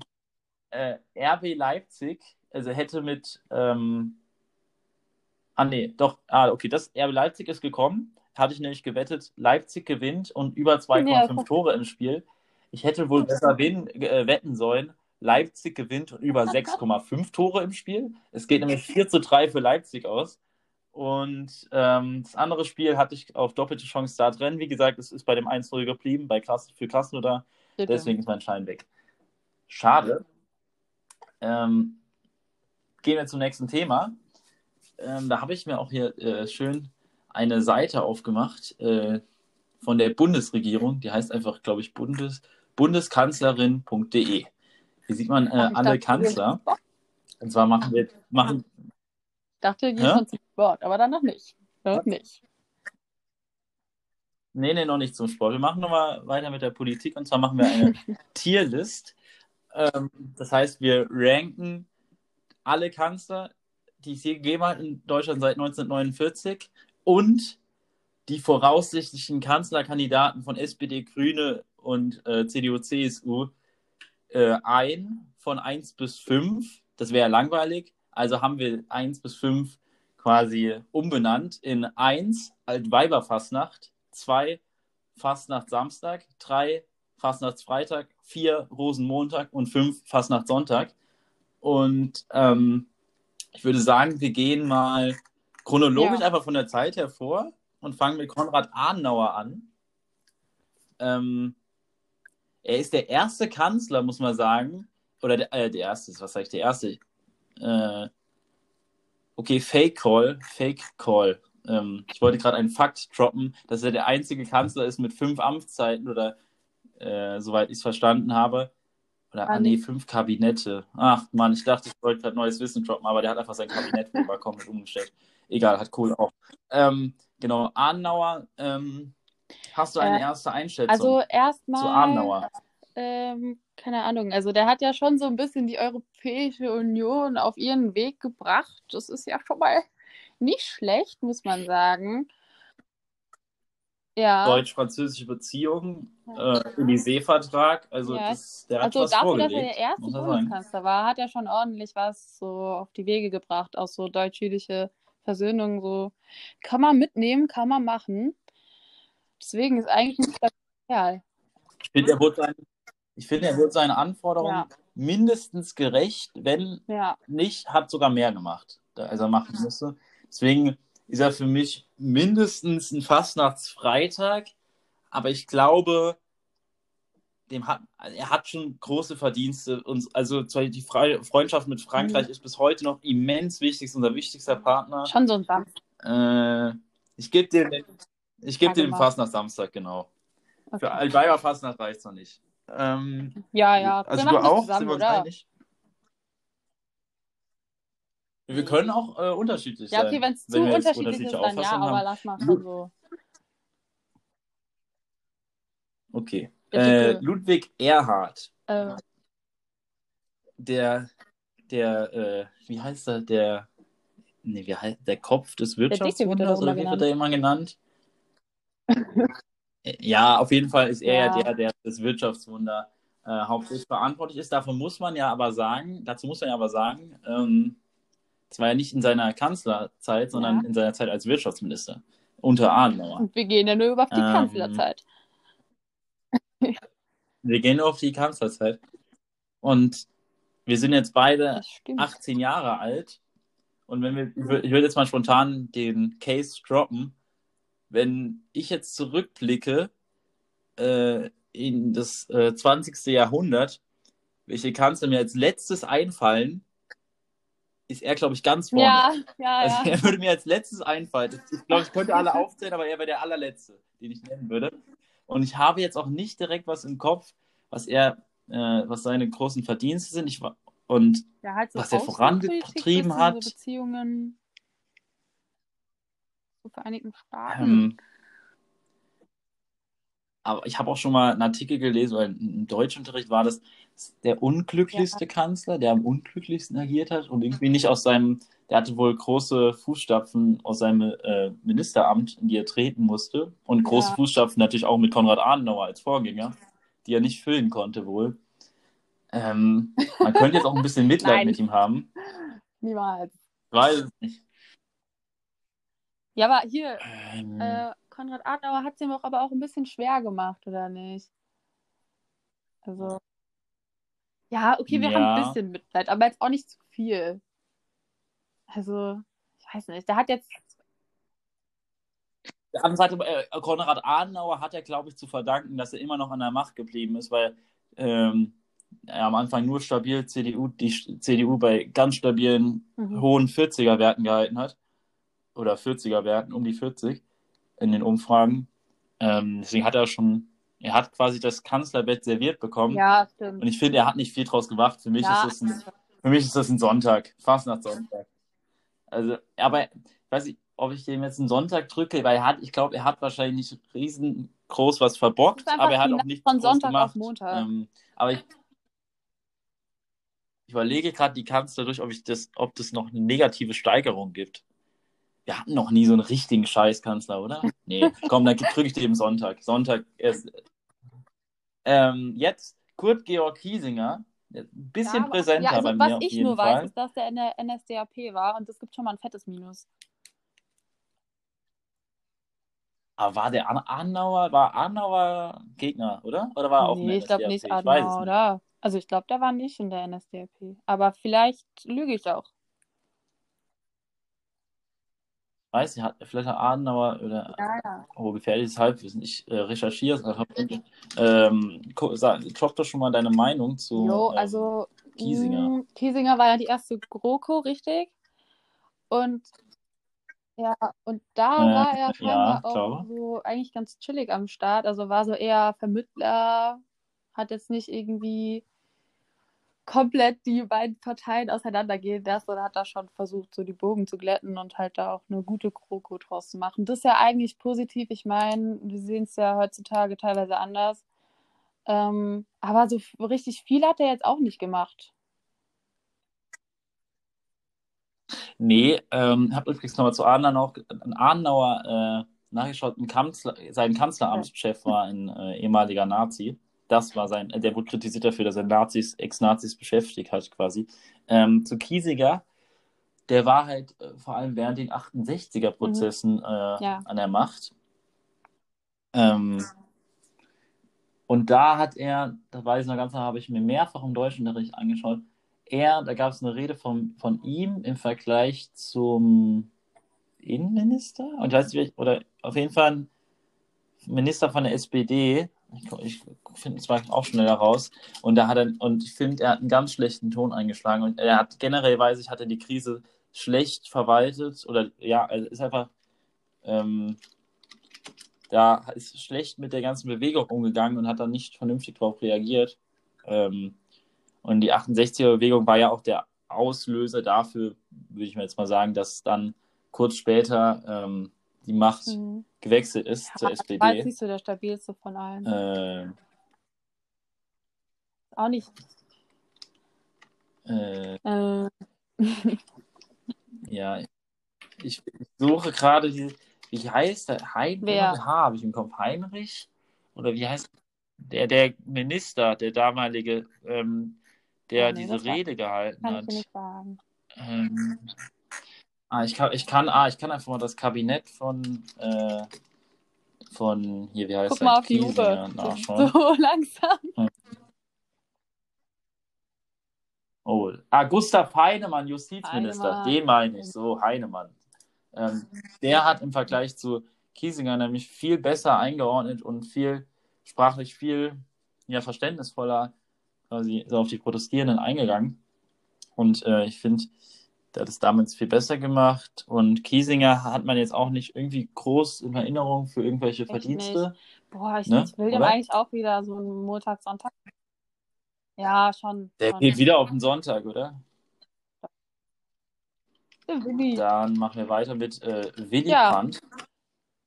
Speaker 1: äh, RB Leipzig, also hätte mit, ähm, ah nee, doch, ah, okay, das RB Leipzig ist gekommen, hatte ich nämlich gewettet, Leipzig gewinnt und über 2,5
Speaker 2: Ja,
Speaker 1: Tore im Spiel. Ich hätte wohl besser win, äh, wetten sollen, Leipzig gewinnt und über 6,5 Tore im Spiel. Es geht nämlich 4 zu 3 für Leipzig aus. Und ähm, das andere Spiel hatte ich auf doppelte Chance da drin. Wie gesagt, es ist bei dem 1-0 geblieben, bei Klasse, für Krasnodar.
Speaker 2: Bitte.
Speaker 1: Deswegen ist mein Schein weg. Schade. Ähm, gehen wir zum nächsten Thema. Ähm, da habe ich mir auch hier äh, schön eine Seite aufgemacht äh, von der Bundesregierung. Die heißt einfach, glaube ich, Bundes, bundeskanzlerin.de. Hier sieht man äh, alle Kanzler. Und zwar machen wir, machen,
Speaker 2: Ich dachte, die
Speaker 1: Hä?
Speaker 2: schon zum Sport, aber dann noch nicht. Noch nicht.
Speaker 1: Nee, nee, noch nicht zum Sport. Wir machen nochmal weiter mit der Politik und zwar machen wir eine Tierlist. Ähm, das heißt, wir ranken alle Kanzler, die es je gegeben hat in Deutschland seit 1949 und die voraussichtlichen Kanzlerkandidaten von SPD, Grüne und äh, CDU, CSU äh, ein von 1 bis 5. Das wäre langweilig. Also haben wir 1 bis 5 quasi umbenannt in 1 Altweiberfastnacht, 2 Fastnacht Samstag, 3 Fastnachtsfreitag, 4 Rosenmontag und 5 Fastnachtssonntag. Und ähm, ich würde sagen, wir gehen mal chronologisch
Speaker 2: Ja.
Speaker 1: einfach von der Zeit her vor und fangen mit Konrad Adenauer an. Ähm, er ist der erste Kanzler, muss man sagen. Oder der, äh, der erste, was sag ich, der erste? Äh, okay, Fake Call, Fake Call. Ähm, ich wollte gerade einen Fakt droppen, dass er der einzige Kanzler ist mit fünf Amtszeiten oder äh, soweit ich es verstanden habe. Oder, ah, nee, fünf Kabinette. Ach, Mann, ich dachte, ich wollte gerade neues Wissen droppen, aber der hat einfach sein Kabinett komplett umgestellt. Egal, hat Kohle auch. Ähm, genau, Adenauer, ähm, hast du eine
Speaker 2: Äh,
Speaker 1: erste Einschätzung
Speaker 2: Also
Speaker 1: zu
Speaker 2: erstmal,
Speaker 1: Adenauer?
Speaker 2: ähm, keine Ahnung, also der hat ja schon so ein bisschen die Europäische Union auf ihren Weg gebracht. Das ist ja schon mal nicht schlecht, muss man sagen. Ja,
Speaker 1: Deutsch-französische Beziehungen, äh, Élysée-Vertrag, also
Speaker 2: Ja.
Speaker 1: das, der hat
Speaker 2: also
Speaker 1: was
Speaker 2: dafür, dass er
Speaker 1: vorgelegt,
Speaker 2: der erste. Bundeskanzler war, hat er schon ordentlich was so auf die Wege gebracht, auch so deutsch-jüdische Versöhnung, so kann man mitnehmen, kann man machen. Deswegen ist eigentlich nicht der Kerl.
Speaker 1: Ich finde, er wurde seinen, ich finde, er wurde seinen Anforderungen
Speaker 2: Ja.
Speaker 1: mindestens gerecht, wenn
Speaker 2: Ja,
Speaker 1: nicht, hat sogar mehr gemacht, als er machen musste. Deswegen ist er für mich mindestens ein Fastnachtsfreitag, aber ich glaube, dem hat, er hat schon große Verdienste. Und also die Fre Freundschaft mit Frankreich ist bis heute noch immens wichtig, unser wichtigster Partner.
Speaker 2: schon so ein Samstag.
Speaker 1: Äh, ich gebe dir, ich geb dir den Fastnacht Samstag, genau. Für
Speaker 2: Okay.
Speaker 1: Altweiber Fastnacht reicht es noch nicht. Ähm,
Speaker 2: Ja, ja.
Speaker 1: also
Speaker 2: wir
Speaker 1: du
Speaker 2: machen das
Speaker 1: auch?
Speaker 2: zusammen,
Speaker 1: Sind wir uns
Speaker 2: oder?
Speaker 1: einig? Wir können auch äh, unterschiedlich
Speaker 2: Ja,
Speaker 1: sein.
Speaker 2: okay, wenn es zu unterschiedlich ist, dann ja, aber
Speaker 1: haben.
Speaker 2: lass mal schon so.
Speaker 1: Okay. Äh. Ludwig Erhard,
Speaker 2: Äh,
Speaker 1: der, der, äh, wie heißt er, der, nee, wie heißt, der Kopf des
Speaker 2: er
Speaker 1: Wirtschaftswunders, oder wie wird er immer genannt? Äh, ja, auf jeden Fall ist er ja,
Speaker 2: Ja.
Speaker 1: der, der das Wirtschaftswunder äh, hauptsächlich verantwortlich ist. Davon muss man ja aber sagen, dazu muss man ja aber sagen, ähm, es war ja nicht in seiner Kanzlerzeit, sondern
Speaker 2: Ja.
Speaker 1: in seiner Zeit als Wirtschaftsminister unter Adenauer.
Speaker 2: und wir gehen ja nur über auf die
Speaker 1: Ähm,
Speaker 2: Kanzlerzeit.
Speaker 1: Wir gehen nur auf die Kanzlerzeit. Und wir sind jetzt beide
Speaker 2: Das stimmt.
Speaker 1: 18 Jahre alt. Und wenn wir, ich würde jetzt mal spontan den Case droppen. Wenn ich jetzt zurückblicke äh, in das äh, 20. Jahrhundert, welche Kanzler mir als letztes einfallen, ist er, glaube ich, ganz vorne.
Speaker 2: Ja, ja,
Speaker 1: Also
Speaker 2: ja.
Speaker 1: er würde mir als letztes einfallen. Ich glaube, ich könnte alle aufzählen, aber er wäre der allerletzte, den ich nennen würde. Und ich habe jetzt auch nicht direkt was im Kopf, was er, äh, was seine großen Verdienste sind. Ich und
Speaker 2: Ja, halt so
Speaker 1: was er vorangetrieben
Speaker 2: bisschen
Speaker 1: hat.
Speaker 2: So Beziehungen Vereinigten Staaten.
Speaker 1: ähm, aber ich habe auch schon mal einen Artikel gelesen, oder im Deutschunterricht war das der unglücklichste Kanzler, der am unglücklichsten agiert hat und irgendwie nicht aus seinem, der hatte wohl große Fußstapfen aus seinem äh, Ministeramt, in die er treten musste. Und große
Speaker 2: Ja.
Speaker 1: Fußstapfen natürlich auch mit Konrad Adenauer als Vorgänger, die er nicht füllen konnte wohl. Ähm, man könnte jetzt auch ein bisschen Mitleid mit ihm haben.
Speaker 2: Niemals.
Speaker 1: Weiß es nicht.
Speaker 2: Ja, aber hier,
Speaker 1: Ähm,
Speaker 2: äh, Konrad Adenauer hat es ihm doch aber auch ein bisschen schwer gemacht, oder nicht? Also. Ja, okay, wir haben ein
Speaker 1: Ja.
Speaker 2: bisschen Mitleid, aber jetzt auch nicht zu viel. Also, ich weiß nicht. Der hat jetzt.
Speaker 1: Der anderen Seite, äh, Konrad Adenauer hat er, glaube ich, zu verdanken, dass er immer noch an der Macht geblieben ist, weil ähm, er am Anfang nur stabil CDU, die CDU bei ganz stabilen
Speaker 2: Mhm.
Speaker 1: hohen 40er-Werten gehalten hat. Oder 40er-Werten, um die 40 in den Umfragen. Ähm, deswegen hat er schon, er hat quasi das Kanzlerbett serviert bekommen.
Speaker 2: Ja,
Speaker 1: Und
Speaker 2: stimmt.
Speaker 1: ich finde, er hat nicht viel draus gemacht. Für mich,
Speaker 2: Ja,
Speaker 1: ist, das ein, für mich ist das ein Sonntag, fast nach Sonntag. Also, aber ich weiß nicht, ob ich dem jetzt einen Sonntag drücke, weil er hat, ich glaube, er hat wahrscheinlich nicht riesengroß was verbockt, aber er hat auch nicht
Speaker 2: von Sonntag
Speaker 1: gemacht.
Speaker 2: auf Montag.
Speaker 1: Ähm, aber ich, ich überlege gerade die Kanzler durch, ob ich das, ob das noch eine negative Steigerung gibt. Wir hatten noch nie so einen richtigen Scheißkanzler, oder? Nee, komm, dann drücke ich dir eben Sonntag. Sonntag erst. Ähm, jetzt Kurt Georg Kiesinger ein bisschen
Speaker 2: Ja,
Speaker 1: präsenter
Speaker 2: ja, also
Speaker 1: bei mir
Speaker 2: was
Speaker 1: auf
Speaker 2: ich
Speaker 1: jeden
Speaker 2: nur
Speaker 1: Fall.
Speaker 2: weiß, ist, dass der in der NSDAP war und es gibt schon mal ein fettes Minus.
Speaker 1: Aber war der Adenauer, war Adenauer Gegner, oder? Oder war er auch
Speaker 2: nee, ich glaube nicht Adenauer, oder? Also ich glaube, der war nicht in der NSDAP. Aber vielleicht lüge ich auch.
Speaker 1: Weiß ich, hat vielleicht hat Adenauer oder
Speaker 2: Ja, ja.
Speaker 1: oh, gefährliches Halbwissen. Ich äh, recherchiere es einfach. Ähm, drop doch schon mal deine Meinung zu
Speaker 2: Jo,
Speaker 1: ähm,
Speaker 2: also
Speaker 1: Kiesinger.
Speaker 2: mh, Kiesinger war ja die erste GroKo, richtig? Und ja, und da
Speaker 1: Äh,
Speaker 2: war er
Speaker 1: ja,
Speaker 2: scheinbar auch
Speaker 1: glaube.
Speaker 2: so eigentlich ganz chillig am Start. Also war so eher Vermittler, hat jetzt nicht irgendwie komplett die beiden Parteien auseinandergehen lassen, sondern hat da schon versucht, so die Bogen zu glätten und halt da auch eine gute GroKo draus zu machen. Das ist ja eigentlich positiv. Ich meine, wir sehen es ja heutzutage teilweise anders. Ähm, aber so richtig viel hat er jetzt auch nicht gemacht.
Speaker 1: Nee, ähm, hab übrigens nochmal zu Adenauer Adenauer äh, nachgeschaut, ein Kanzler, sein Kanzleramtschef war ein äh, ehemaliger Nazi. Das war sein, der wurde kritisiert dafür, dass er Nazis, Ex-Nazis beschäftigt hat, quasi. Ähm, zu Kiesiger, der war halt äh, vor allem während den 68er-Prozessen äh,
Speaker 2: Ja.
Speaker 1: an der Macht. Ähm, und da hat er, da weiß ich noch ganz genau, habe ich mir mehrfach im Deutschunterricht angeschaut, er, da gab es eine Rede von, von ihm im Vergleich zum Innenminister, und ich weiß nicht, oder auf jeden Fall ein Minister von der SPD. Ich, finde es auch schneller raus. Und da hat er, und ich finde, er hat einen ganz schlechten Ton eingeschlagen. Und er hat generell, weiß ich, hat er die Krise schlecht verwaltet. Oder ja, er ist einfach, ähm, da ist schlecht mit der ganzen Bewegung umgegangen und hat dann nicht vernünftig darauf reagiert. Ähm, und die 68er-Bewegung war ja auch der Auslöser dafür, würde ich mal jetzt mal sagen, dass dann kurz später ähm, die Macht
Speaker 2: Mhm.
Speaker 1: gewechselt ist zur
Speaker 2: War jetzt
Speaker 1: SPD.
Speaker 2: nicht so der stabilste von allen.
Speaker 1: Äh,
Speaker 2: Auch nicht.
Speaker 1: äh,
Speaker 2: Äh,
Speaker 1: ja, ich, ich suche gerade die, wie heißt der? Hein,
Speaker 2: Wer?
Speaker 1: H habe ich im Kopf. Heinrich? Oder wie heißt der, der Minister, der damalige, ähm, der
Speaker 2: Ah, nee,
Speaker 1: diese
Speaker 2: das
Speaker 1: Rede gehalten
Speaker 2: kann ich
Speaker 1: hat?
Speaker 2: dir nicht sagen.
Speaker 1: Ähm, ah, ich kann, ich kann, ah, ich kann einfach mal das Kabinett von, äh, von hier, wie heißt
Speaker 2: Guck mal auf die
Speaker 1: nachschauen.
Speaker 2: So langsam.
Speaker 1: Oh, ah, Gustav Heinemann, Justizminister,
Speaker 2: Heinemann.
Speaker 1: den meine ich, so Heinemann. Ähm, der hat im Vergleich zu Kiesinger nämlich viel besser eingeordnet und viel sprachlich viel ja, verständnisvoller quasi so auf die Protestierenden eingegangen. Und äh, ich finde, der hat es damals viel besser gemacht. Und Kiesinger hat man jetzt auch nicht irgendwie groß in Erinnerung für irgendwelche
Speaker 2: Echt
Speaker 1: Verdienste.
Speaker 2: Boah, ich,
Speaker 1: Ne?
Speaker 2: will dem eigentlich auch wieder so einen Montag, Sonntag. Ja, schon.
Speaker 1: Der
Speaker 2: schon.
Speaker 1: geht wieder auf den Sonntag, oder?
Speaker 2: Der Willi.
Speaker 1: Dann machen wir weiter mit äh, Willy
Speaker 2: Ja.
Speaker 1: Brandt.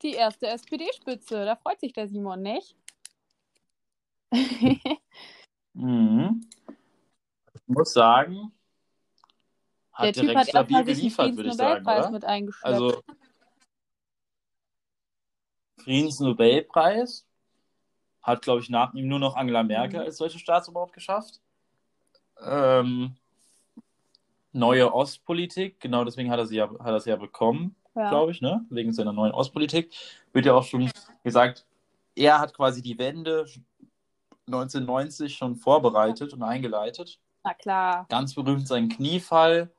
Speaker 2: Die erste SPD-Spitze. Da freut sich der Simon, nicht?
Speaker 1: Mhm. Ich muss sagen, hat
Speaker 2: der Typ
Speaker 1: direkt
Speaker 2: hat
Speaker 1: stabil geliefert, würde ich sagen,
Speaker 2: Friedensnobelpreis
Speaker 1: oder?
Speaker 2: mit.
Speaker 1: Also Friedensnobelpreis hat, glaube ich, nach ihm nur noch Angela Merkel
Speaker 2: Mhm.
Speaker 1: als solche Staatsoberhaupt geschafft. Ähm, neue Ostpolitik, genau deswegen hat er sie ja, hat er sie ja bekommen,
Speaker 2: ja.
Speaker 1: glaube ich, ne? Wegen seiner neuen Ostpolitik. Wird ja auch schon gesagt, er hat quasi die Wende 1990 schon vorbereitet und eingeleitet.
Speaker 2: Na klar.
Speaker 1: Ganz berühmt sein Kniefall.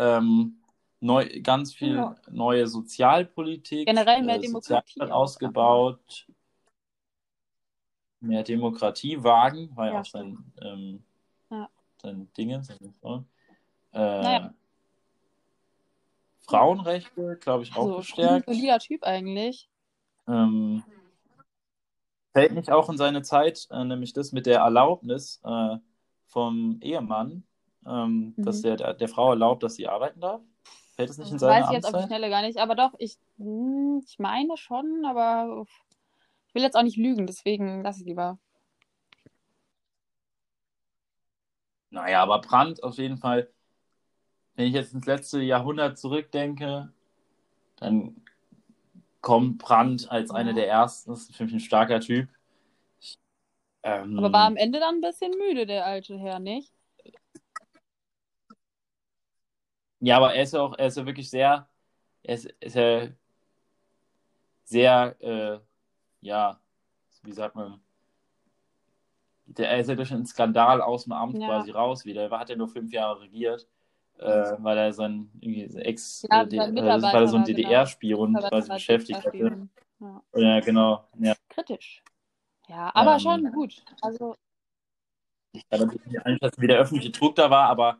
Speaker 1: Ähm, neu, ganz viel
Speaker 2: Ja.
Speaker 1: neue Sozialpolitik.
Speaker 2: Generell mehr
Speaker 1: äh,
Speaker 2: Demokratie
Speaker 1: ausgebaut. Mehr Demokratie wagen, war ja,
Speaker 2: Ja,
Speaker 1: auch sein, ähm,
Speaker 2: Ja.
Speaker 1: sein Dinge. Sein, äh,
Speaker 2: Naja.
Speaker 1: Frauenrechte, glaube ich, auch
Speaker 2: Also, ein
Speaker 1: gestärkt.
Speaker 2: solider Typ eigentlich.
Speaker 1: Ähm, fällt nicht auch in seine Zeit, äh, nämlich das mit der Erlaubnis äh, vom Ehemann, ähm,
Speaker 2: Mhm.
Speaker 1: dass der, der, der Frau erlaubt, dass sie arbeiten darf? Fällt es nicht in
Speaker 2: Weiß
Speaker 1: seine
Speaker 2: ich jetzt auf die? Schnelle gar nicht. Aber doch, ich, hm, ich meine schon, aber ich will jetzt auch nicht lügen, deswegen lass ich lieber.
Speaker 1: Naja, aber Brandt auf jeden Fall, wenn ich jetzt ins letzte Jahrhundert zurückdenke, dann kommt Brandt als einer
Speaker 2: Ja.
Speaker 1: der ersten, das ist für mich ein starker Typ. Ähm,
Speaker 2: Aber war am Ende dann ein bisschen müde, der alte Herr, nicht?
Speaker 1: Ja, aber er ist ja auch, er ist ja wirklich sehr, er ist, ist ja sehr, äh, ja, wie sagt man, der, er ist ja durch einen Skandal aus dem Amt
Speaker 2: Ja.
Speaker 1: quasi raus wieder. Er hat ja nur fünf Jahre regiert, äh, weil er sein Ex,
Speaker 2: Ja,
Speaker 1: äh, äh, weil er so einen
Speaker 2: Mitarbeiter war, genau.
Speaker 1: DDR-Spion
Speaker 2: Aber
Speaker 1: quasi beschäftigt hatte.
Speaker 2: Ja.
Speaker 1: Ja, genau. Ja.
Speaker 2: Kritisch. Ja, aber
Speaker 1: Ähm,
Speaker 2: schon gut. Also,
Speaker 1: Ich kann natürlich nicht einschätzen, wie der öffentliche Druck da war, aber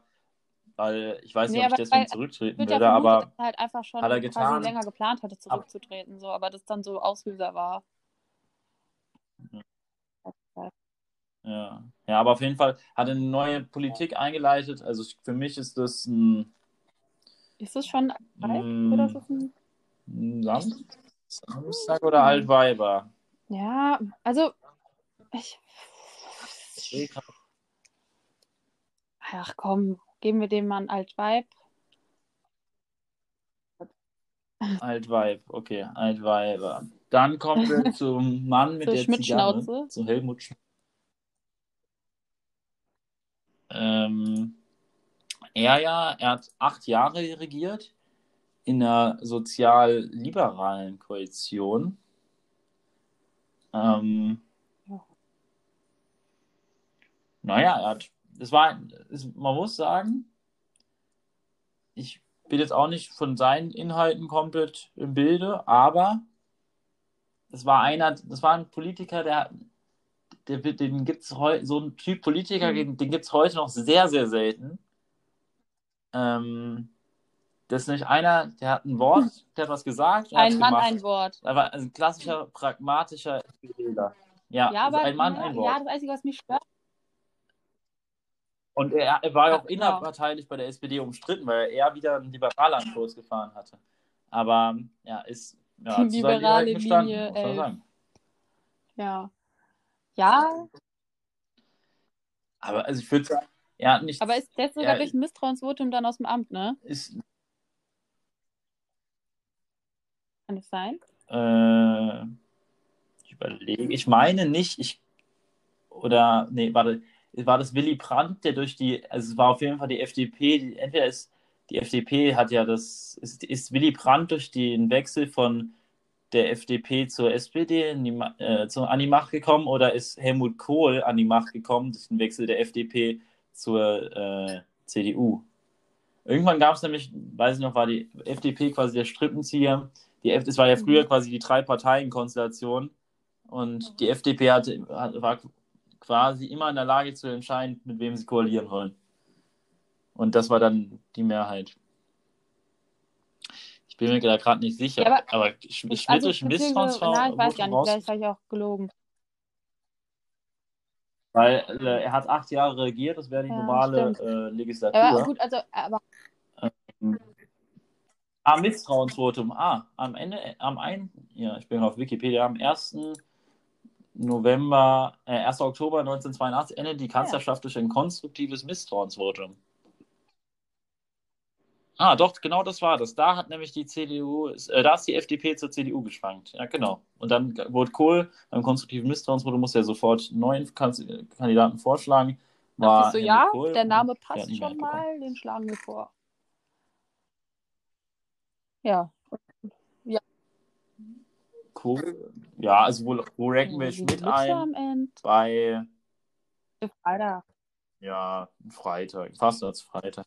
Speaker 1: weil ich weiß nicht,
Speaker 2: Nee,
Speaker 1: ob ich deswegen zurücktreten
Speaker 2: ja
Speaker 1: würde,
Speaker 2: vermutet,
Speaker 1: aber
Speaker 2: dass er halt einfach schon
Speaker 1: hat er
Speaker 2: quasi
Speaker 1: getan.
Speaker 2: länger geplant hatte, zurückzutreten, so, aber das dann so Auslöser war.
Speaker 1: ja. ja, aber auf jeden Fall hat er eine neue Politik eingeleitet. Also für mich ist das ein,
Speaker 2: Ist das schon alt?
Speaker 1: Mm.
Speaker 2: Oder ist das ein...
Speaker 1: ein Sam Samstag oder Altweiber.
Speaker 2: Ja, also ich... Ach komm, geben wir dem mal ein Altweib.
Speaker 1: Altweib, okay, Altweiber. Dann kommen wir zum Mann mit
Speaker 2: Zur
Speaker 1: der. Zigarre, zu Helmut Schmidt. Ähm, er ja, er hat acht Jahre regiert in einer sozial-liberalen Koalition. Ähm,
Speaker 2: Ja.
Speaker 1: naja, er hat, es war, es, man muss sagen, ich bin jetzt auch nicht von seinen Inhalten komplett im Bilde, aber das war einer, das war ein Politiker, der, der den gibt's heute, so ein Typ Politiker,
Speaker 2: Mhm.
Speaker 1: den, den gibt es heute noch sehr, sehr selten. Ähm, das ist nicht einer, der hat ein Wort, der hat was gesagt
Speaker 2: Ein Mann,
Speaker 1: gemacht.
Speaker 2: ein Wort.
Speaker 1: Er war ein klassischer, pragmatischer Wähler. Ja,
Speaker 2: Ja, aber
Speaker 1: ein Mann,
Speaker 2: ja,
Speaker 1: ein Wort.
Speaker 2: ja, das Einzige, was mich stört,
Speaker 1: Und er, er war ja auch
Speaker 2: Ja, genau.
Speaker 1: innerparteilich bei der SPD umstritten, weil er wieder einen liberaleren Kurs gefahren hatte. Aber ja, ist ja,
Speaker 2: Die liberale
Speaker 1: gestanden,
Speaker 2: Linie
Speaker 1: muss
Speaker 2: 11.
Speaker 1: sagen.
Speaker 2: ja. Ja,
Speaker 1: Aber also ich würde sagen, hat nicht.
Speaker 2: aber ist jetzt sogar
Speaker 1: Ja,
Speaker 2: durch ein Misstrauensvotum dann aus dem Amt, ne?
Speaker 1: ist,
Speaker 2: Kann es sein?
Speaker 1: äh, ich überlege, ich meine nicht, ich oder nee, warte, war das Willy Brandt, der durch die, also es war auf jeden Fall die FDP, die, entweder ist die FDP hat ja das, ist, ist Willy Brandt durch den Wechsel von der FDP zur SPD in die, äh, zu, an die Macht gekommen oder ist Helmut Kohl an die Macht gekommen durch den Wechsel der FDP zur äh, CDU? Irgendwann gab es nämlich, weiß ich noch, war die FDP quasi der Strippenzieher. Die, F- es war ja
Speaker 2: Mhm.
Speaker 1: früher quasi die Drei-Parteien-Konstellation und die FDP hatte, hat, war quasi immer in der Lage zu entscheiden, mit wem sie koalieren wollen. Und das war dann die Mehrheit. Ich bin mir da gerade nicht sicher,
Speaker 2: Ja,
Speaker 1: aber,
Speaker 2: aber-
Speaker 1: Sch- Schmidt
Speaker 2: Also, beziehungsweise-
Speaker 1: Misstrauensvotum
Speaker 2: na, ich weiß gar nicht, vielleicht habe ich auch gelogen.
Speaker 1: weil äh, er hat acht Jahre regiert, das wäre die
Speaker 2: Ja,
Speaker 1: normale äh, Legislatur.
Speaker 2: Aber gut, also, aber
Speaker 1: Ah, Misstrauensvotum. Ah, am Ende, am 1. Ja, ich bin auf Wikipedia, am 1. November, äh, 1. Oktober 1982 endet die Kanzlerschaft durch ein konstruktives Misstrauensvotum. Ah, doch, genau das war das. Da hat nämlich die CDU, äh, da ist die FDP zur CDU geschwankt. Ja, genau. Und dann wurde Kohl beim konstruktiven Misstrauensvotum, muss er sofort neuen Kandidaten vorschlagen. War
Speaker 2: dachtest du, ja,
Speaker 1: Kohl
Speaker 2: der Name passt schon mal, den schlagen wir vor. Ja.
Speaker 1: Kohl, ja, also wo, wo ranken wir Schmidt
Speaker 2: Mitte
Speaker 1: ein? Bei
Speaker 2: Alter.
Speaker 1: Ja, Freitag, Fastnachtsfreitag.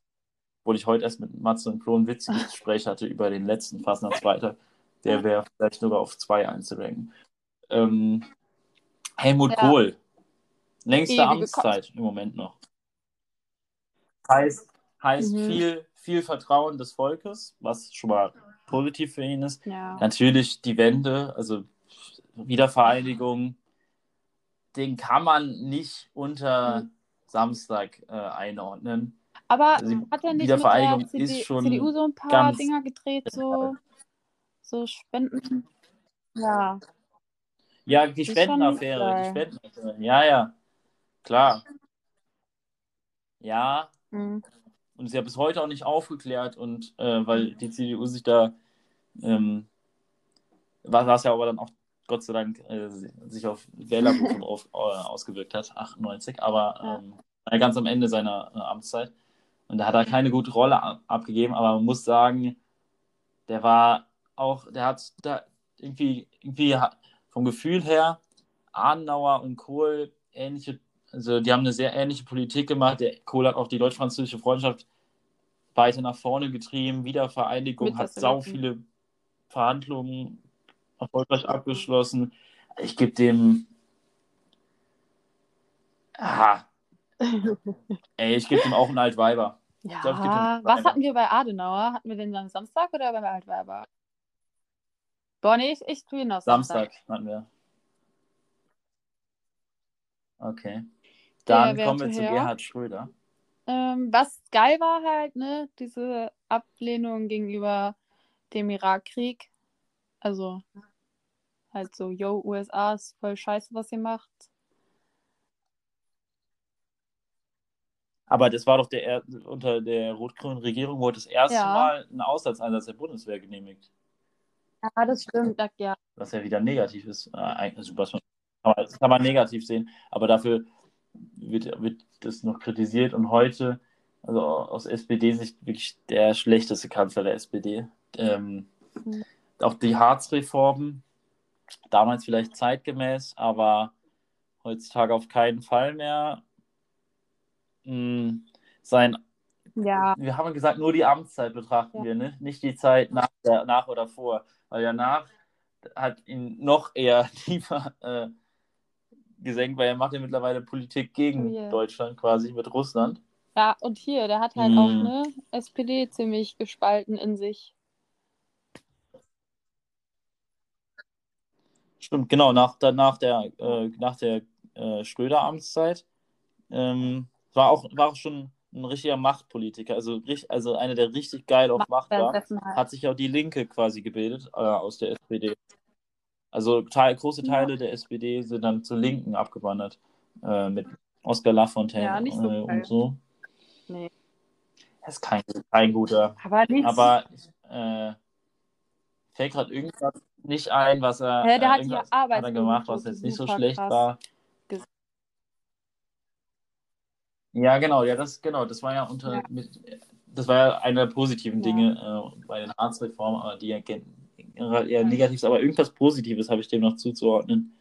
Speaker 1: Obwohl ich heute erst mit Matze und Flo ein witziges Gespräch hatte über den letzten Fastnachtsfreitag. Der wäre vielleicht sogar auf zwei einzuranken. Ähm, Helmut
Speaker 2: Ja.
Speaker 1: Kohl. Längste
Speaker 2: Ewige
Speaker 1: Amtszeit im Moment noch. Heißt, heißt
Speaker 2: Mhm.
Speaker 1: viel, viel Vertrauen des Volkes, was schon mal positiv für ihn ist.
Speaker 2: Ja.
Speaker 1: Natürlich die Wende, also Wiedervereinigung, den kann man nicht unter
Speaker 2: Mhm.
Speaker 1: Samstag äh, einordnen.
Speaker 2: Aber
Speaker 1: Also
Speaker 2: hat er nicht mit
Speaker 1: Wiedervereinigung
Speaker 2: der CD,
Speaker 1: ist schon
Speaker 2: CDU so ein paar Dinger gedreht, so, so Spenden? Ja.
Speaker 1: Ja, die Spendenaffäre, die. Spendenaffäre. Ja, ja, klar. Ja,
Speaker 2: Mhm.
Speaker 1: und ist ja bis heute auch nicht aufgeklärt und äh, weil die CDU sich da, ähm, was was ja aber dann auch Gott sei Dank äh, sich auf Wählerbuch auf, äh, ausgewirkt hat, 98, aber
Speaker 2: Ja.
Speaker 1: ähm, ganz am Ende seiner äh, Amtszeit. Und da hat er keine gute Rolle abgegeben, aber man muss sagen, der war auch, der hat da irgendwie, irgendwie vom Gefühl her, Adenauer und Kohl ähnliche, also die haben eine sehr ähnliche Politik gemacht. Der Kohl hat auch die deutsch-französische Freundschaft weiter nach vorne getrieben, Wiedervereinigung, hat sau viele Verhandlungen erfolgreich abgeschlossen. Ich gebe dem. Ah. Ey, ich gebe dem auch einen Altweiber.
Speaker 2: Ja,
Speaker 1: glaub, dem
Speaker 2: was hatten wir bei Adenauer? Hatten wir den am Samstag oder beim Altweiber? Boah, nee, ich, ich tue ihn auf
Speaker 1: Samstag
Speaker 2: Samstag.
Speaker 1: hatten wir. Okay. Dann kommen wir zu. Gerhard Schröder.
Speaker 2: Ähm, was geil war halt, ne, diese Ablehnung gegenüber dem Irakkrieg. Also halt so, yo, USA ist voll scheiße, was ihr macht.
Speaker 1: Aber das war doch der er- unter der rot-grünen Regierung wurde das erste
Speaker 2: Ja.
Speaker 1: Mal ein Auslandseinsatz der Bundeswehr genehmigt.
Speaker 2: Ja, das stimmt. Ja, ja.
Speaker 1: was ja wieder negativ ist. Eigentlich- Also, was man- das kann man negativ sehen, aber dafür wird, wird das noch kritisiert und heute, also aus SPD-Sicht, wirklich der schlechteste Kanzler der SPD. Ähm,
Speaker 2: Mhm.
Speaker 1: Auch die Harz-Reformen, damals vielleicht zeitgemäß, aber heutzutage auf keinen Fall mehr. Mm, Sein
Speaker 2: ja,
Speaker 1: wir haben gesagt, nur die Amtszeit betrachten
Speaker 2: Ja.
Speaker 1: wir, ne? nicht die Zeit nach, der, nach oder vor. Weil danach hat ihn noch eher tiefer äh, gesenkt, weil er macht ja mittlerweile Politik gegen
Speaker 2: Oh yeah.
Speaker 1: Deutschland quasi mit Russland.
Speaker 2: ja, und hier, der hat halt
Speaker 1: Mhm.
Speaker 2: auch ne SPD ziemlich gespalten in sich.
Speaker 1: Stimmt, genau, nach, nach der, äh, nach der äh, Schröder-Amtszeit ähm, war, auch, war auch schon ein richtiger Machtpolitiker, also, also einer, der richtig geil auf Macht war. Hat sich auch die Linke quasi gebildet äh, aus der SPD. Also teil, große
Speaker 2: Ja.
Speaker 1: Teile der SPD sind dann zur Linken abgewandert. Äh, mit Oskar Lafontaine
Speaker 2: Ja, so
Speaker 1: äh, und so.
Speaker 2: Nee.
Speaker 1: Das ist kein, kein guter.
Speaker 2: Aber nicht.
Speaker 1: Aber ich, äh, fällt gerade irgendwas nicht ein, was er,
Speaker 2: Ja, der
Speaker 1: äh,
Speaker 2: hat hier
Speaker 1: hat er gemacht, was jetzt nicht so schlecht
Speaker 2: krass
Speaker 1: war. Ja, genau, ja, das, genau, das war ja unter,
Speaker 2: Ja.
Speaker 1: Mit, das war ja einer der positiven
Speaker 2: Ja.
Speaker 1: Dinge äh, bei den Arztreformen, aber die ja gen- generell eher negativ ist, aber irgendwas Positives habe ich dem noch zuzuordnen.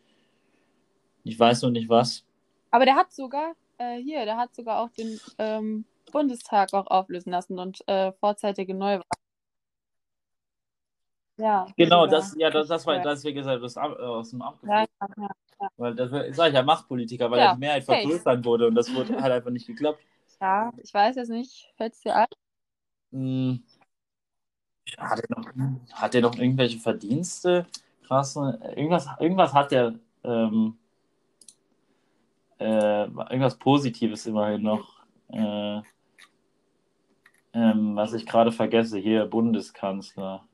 Speaker 1: Ich weiß noch nicht was.
Speaker 2: Aber der hat sogar, äh, hier, der hat sogar auch den ähm, Bundestag auch auflösen lassen und äh, vorzeitige Neuwahlen. Ja.
Speaker 1: Genau, das, ja, das, das war,
Speaker 2: Ja.
Speaker 1: das, wie gesagt, das Am- äh, aus dem Amt
Speaker 2: Ja,
Speaker 1: geflogen.
Speaker 2: ja,
Speaker 1: Weil das sage ich ja Machtpolitiker, weil
Speaker 2: Ja,
Speaker 1: ja die Mehrheit
Speaker 2: safe.
Speaker 1: vergrößert wurde und das wurde, hat einfach nicht geklappt.
Speaker 2: ja, ich weiß jetzt nicht, fällt es dir ein?
Speaker 1: Hm. Hat er noch, hat er noch irgendwelche Verdienste? Krasse. Irgendwas, irgendwas hat er. Ähm, äh, irgendwas Positives immerhin noch. Äh, ähm, was ich gerade vergesse, hier Bundeskanzler.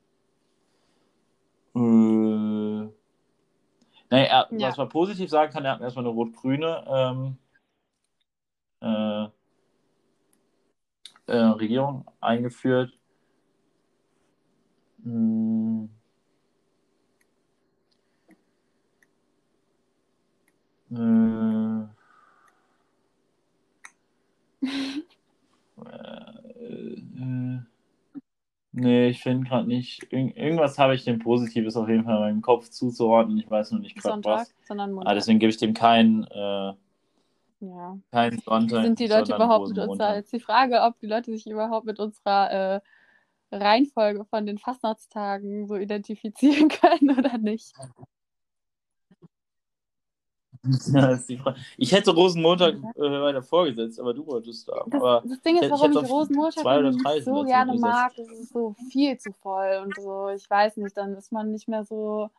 Speaker 1: Äh, nee, er,
Speaker 2: Ja.
Speaker 1: was man positiv sagen kann, er hat erstmal eine rot-grüne ähm, äh, äh, Regierung eingeführt. Hm. Nee, ich finde gerade nicht. Irg irgendwas habe ich dem Positives auf jeden Fall in meinem Kopf zuzuordnen. Ich weiß noch nicht gerade was.
Speaker 2: sondern
Speaker 1: Ah,
Speaker 2: Montag.
Speaker 1: deswegen gebe ich dem keinen äh,
Speaker 2: ja.
Speaker 1: keinen Sonntag.
Speaker 2: Sind die Leute überhaupt mit unserer, jetzt die Frage, ob die Leute sich überhaupt mit unserer äh, Reihenfolge von den Fastnachtstagen so identifizieren können oder nicht?
Speaker 1: Ja, ist die Frage. Ich hätte Rosenmontag äh, weiter vorgesetzt, aber du wolltest da.
Speaker 2: Das, das Ding ist,
Speaker 1: ich
Speaker 2: warum ich
Speaker 1: auf
Speaker 2: Rosenmontag nicht so gerne mag, es ist so viel zu voll und so, ich weiß nicht, dann ist man nicht mehr so,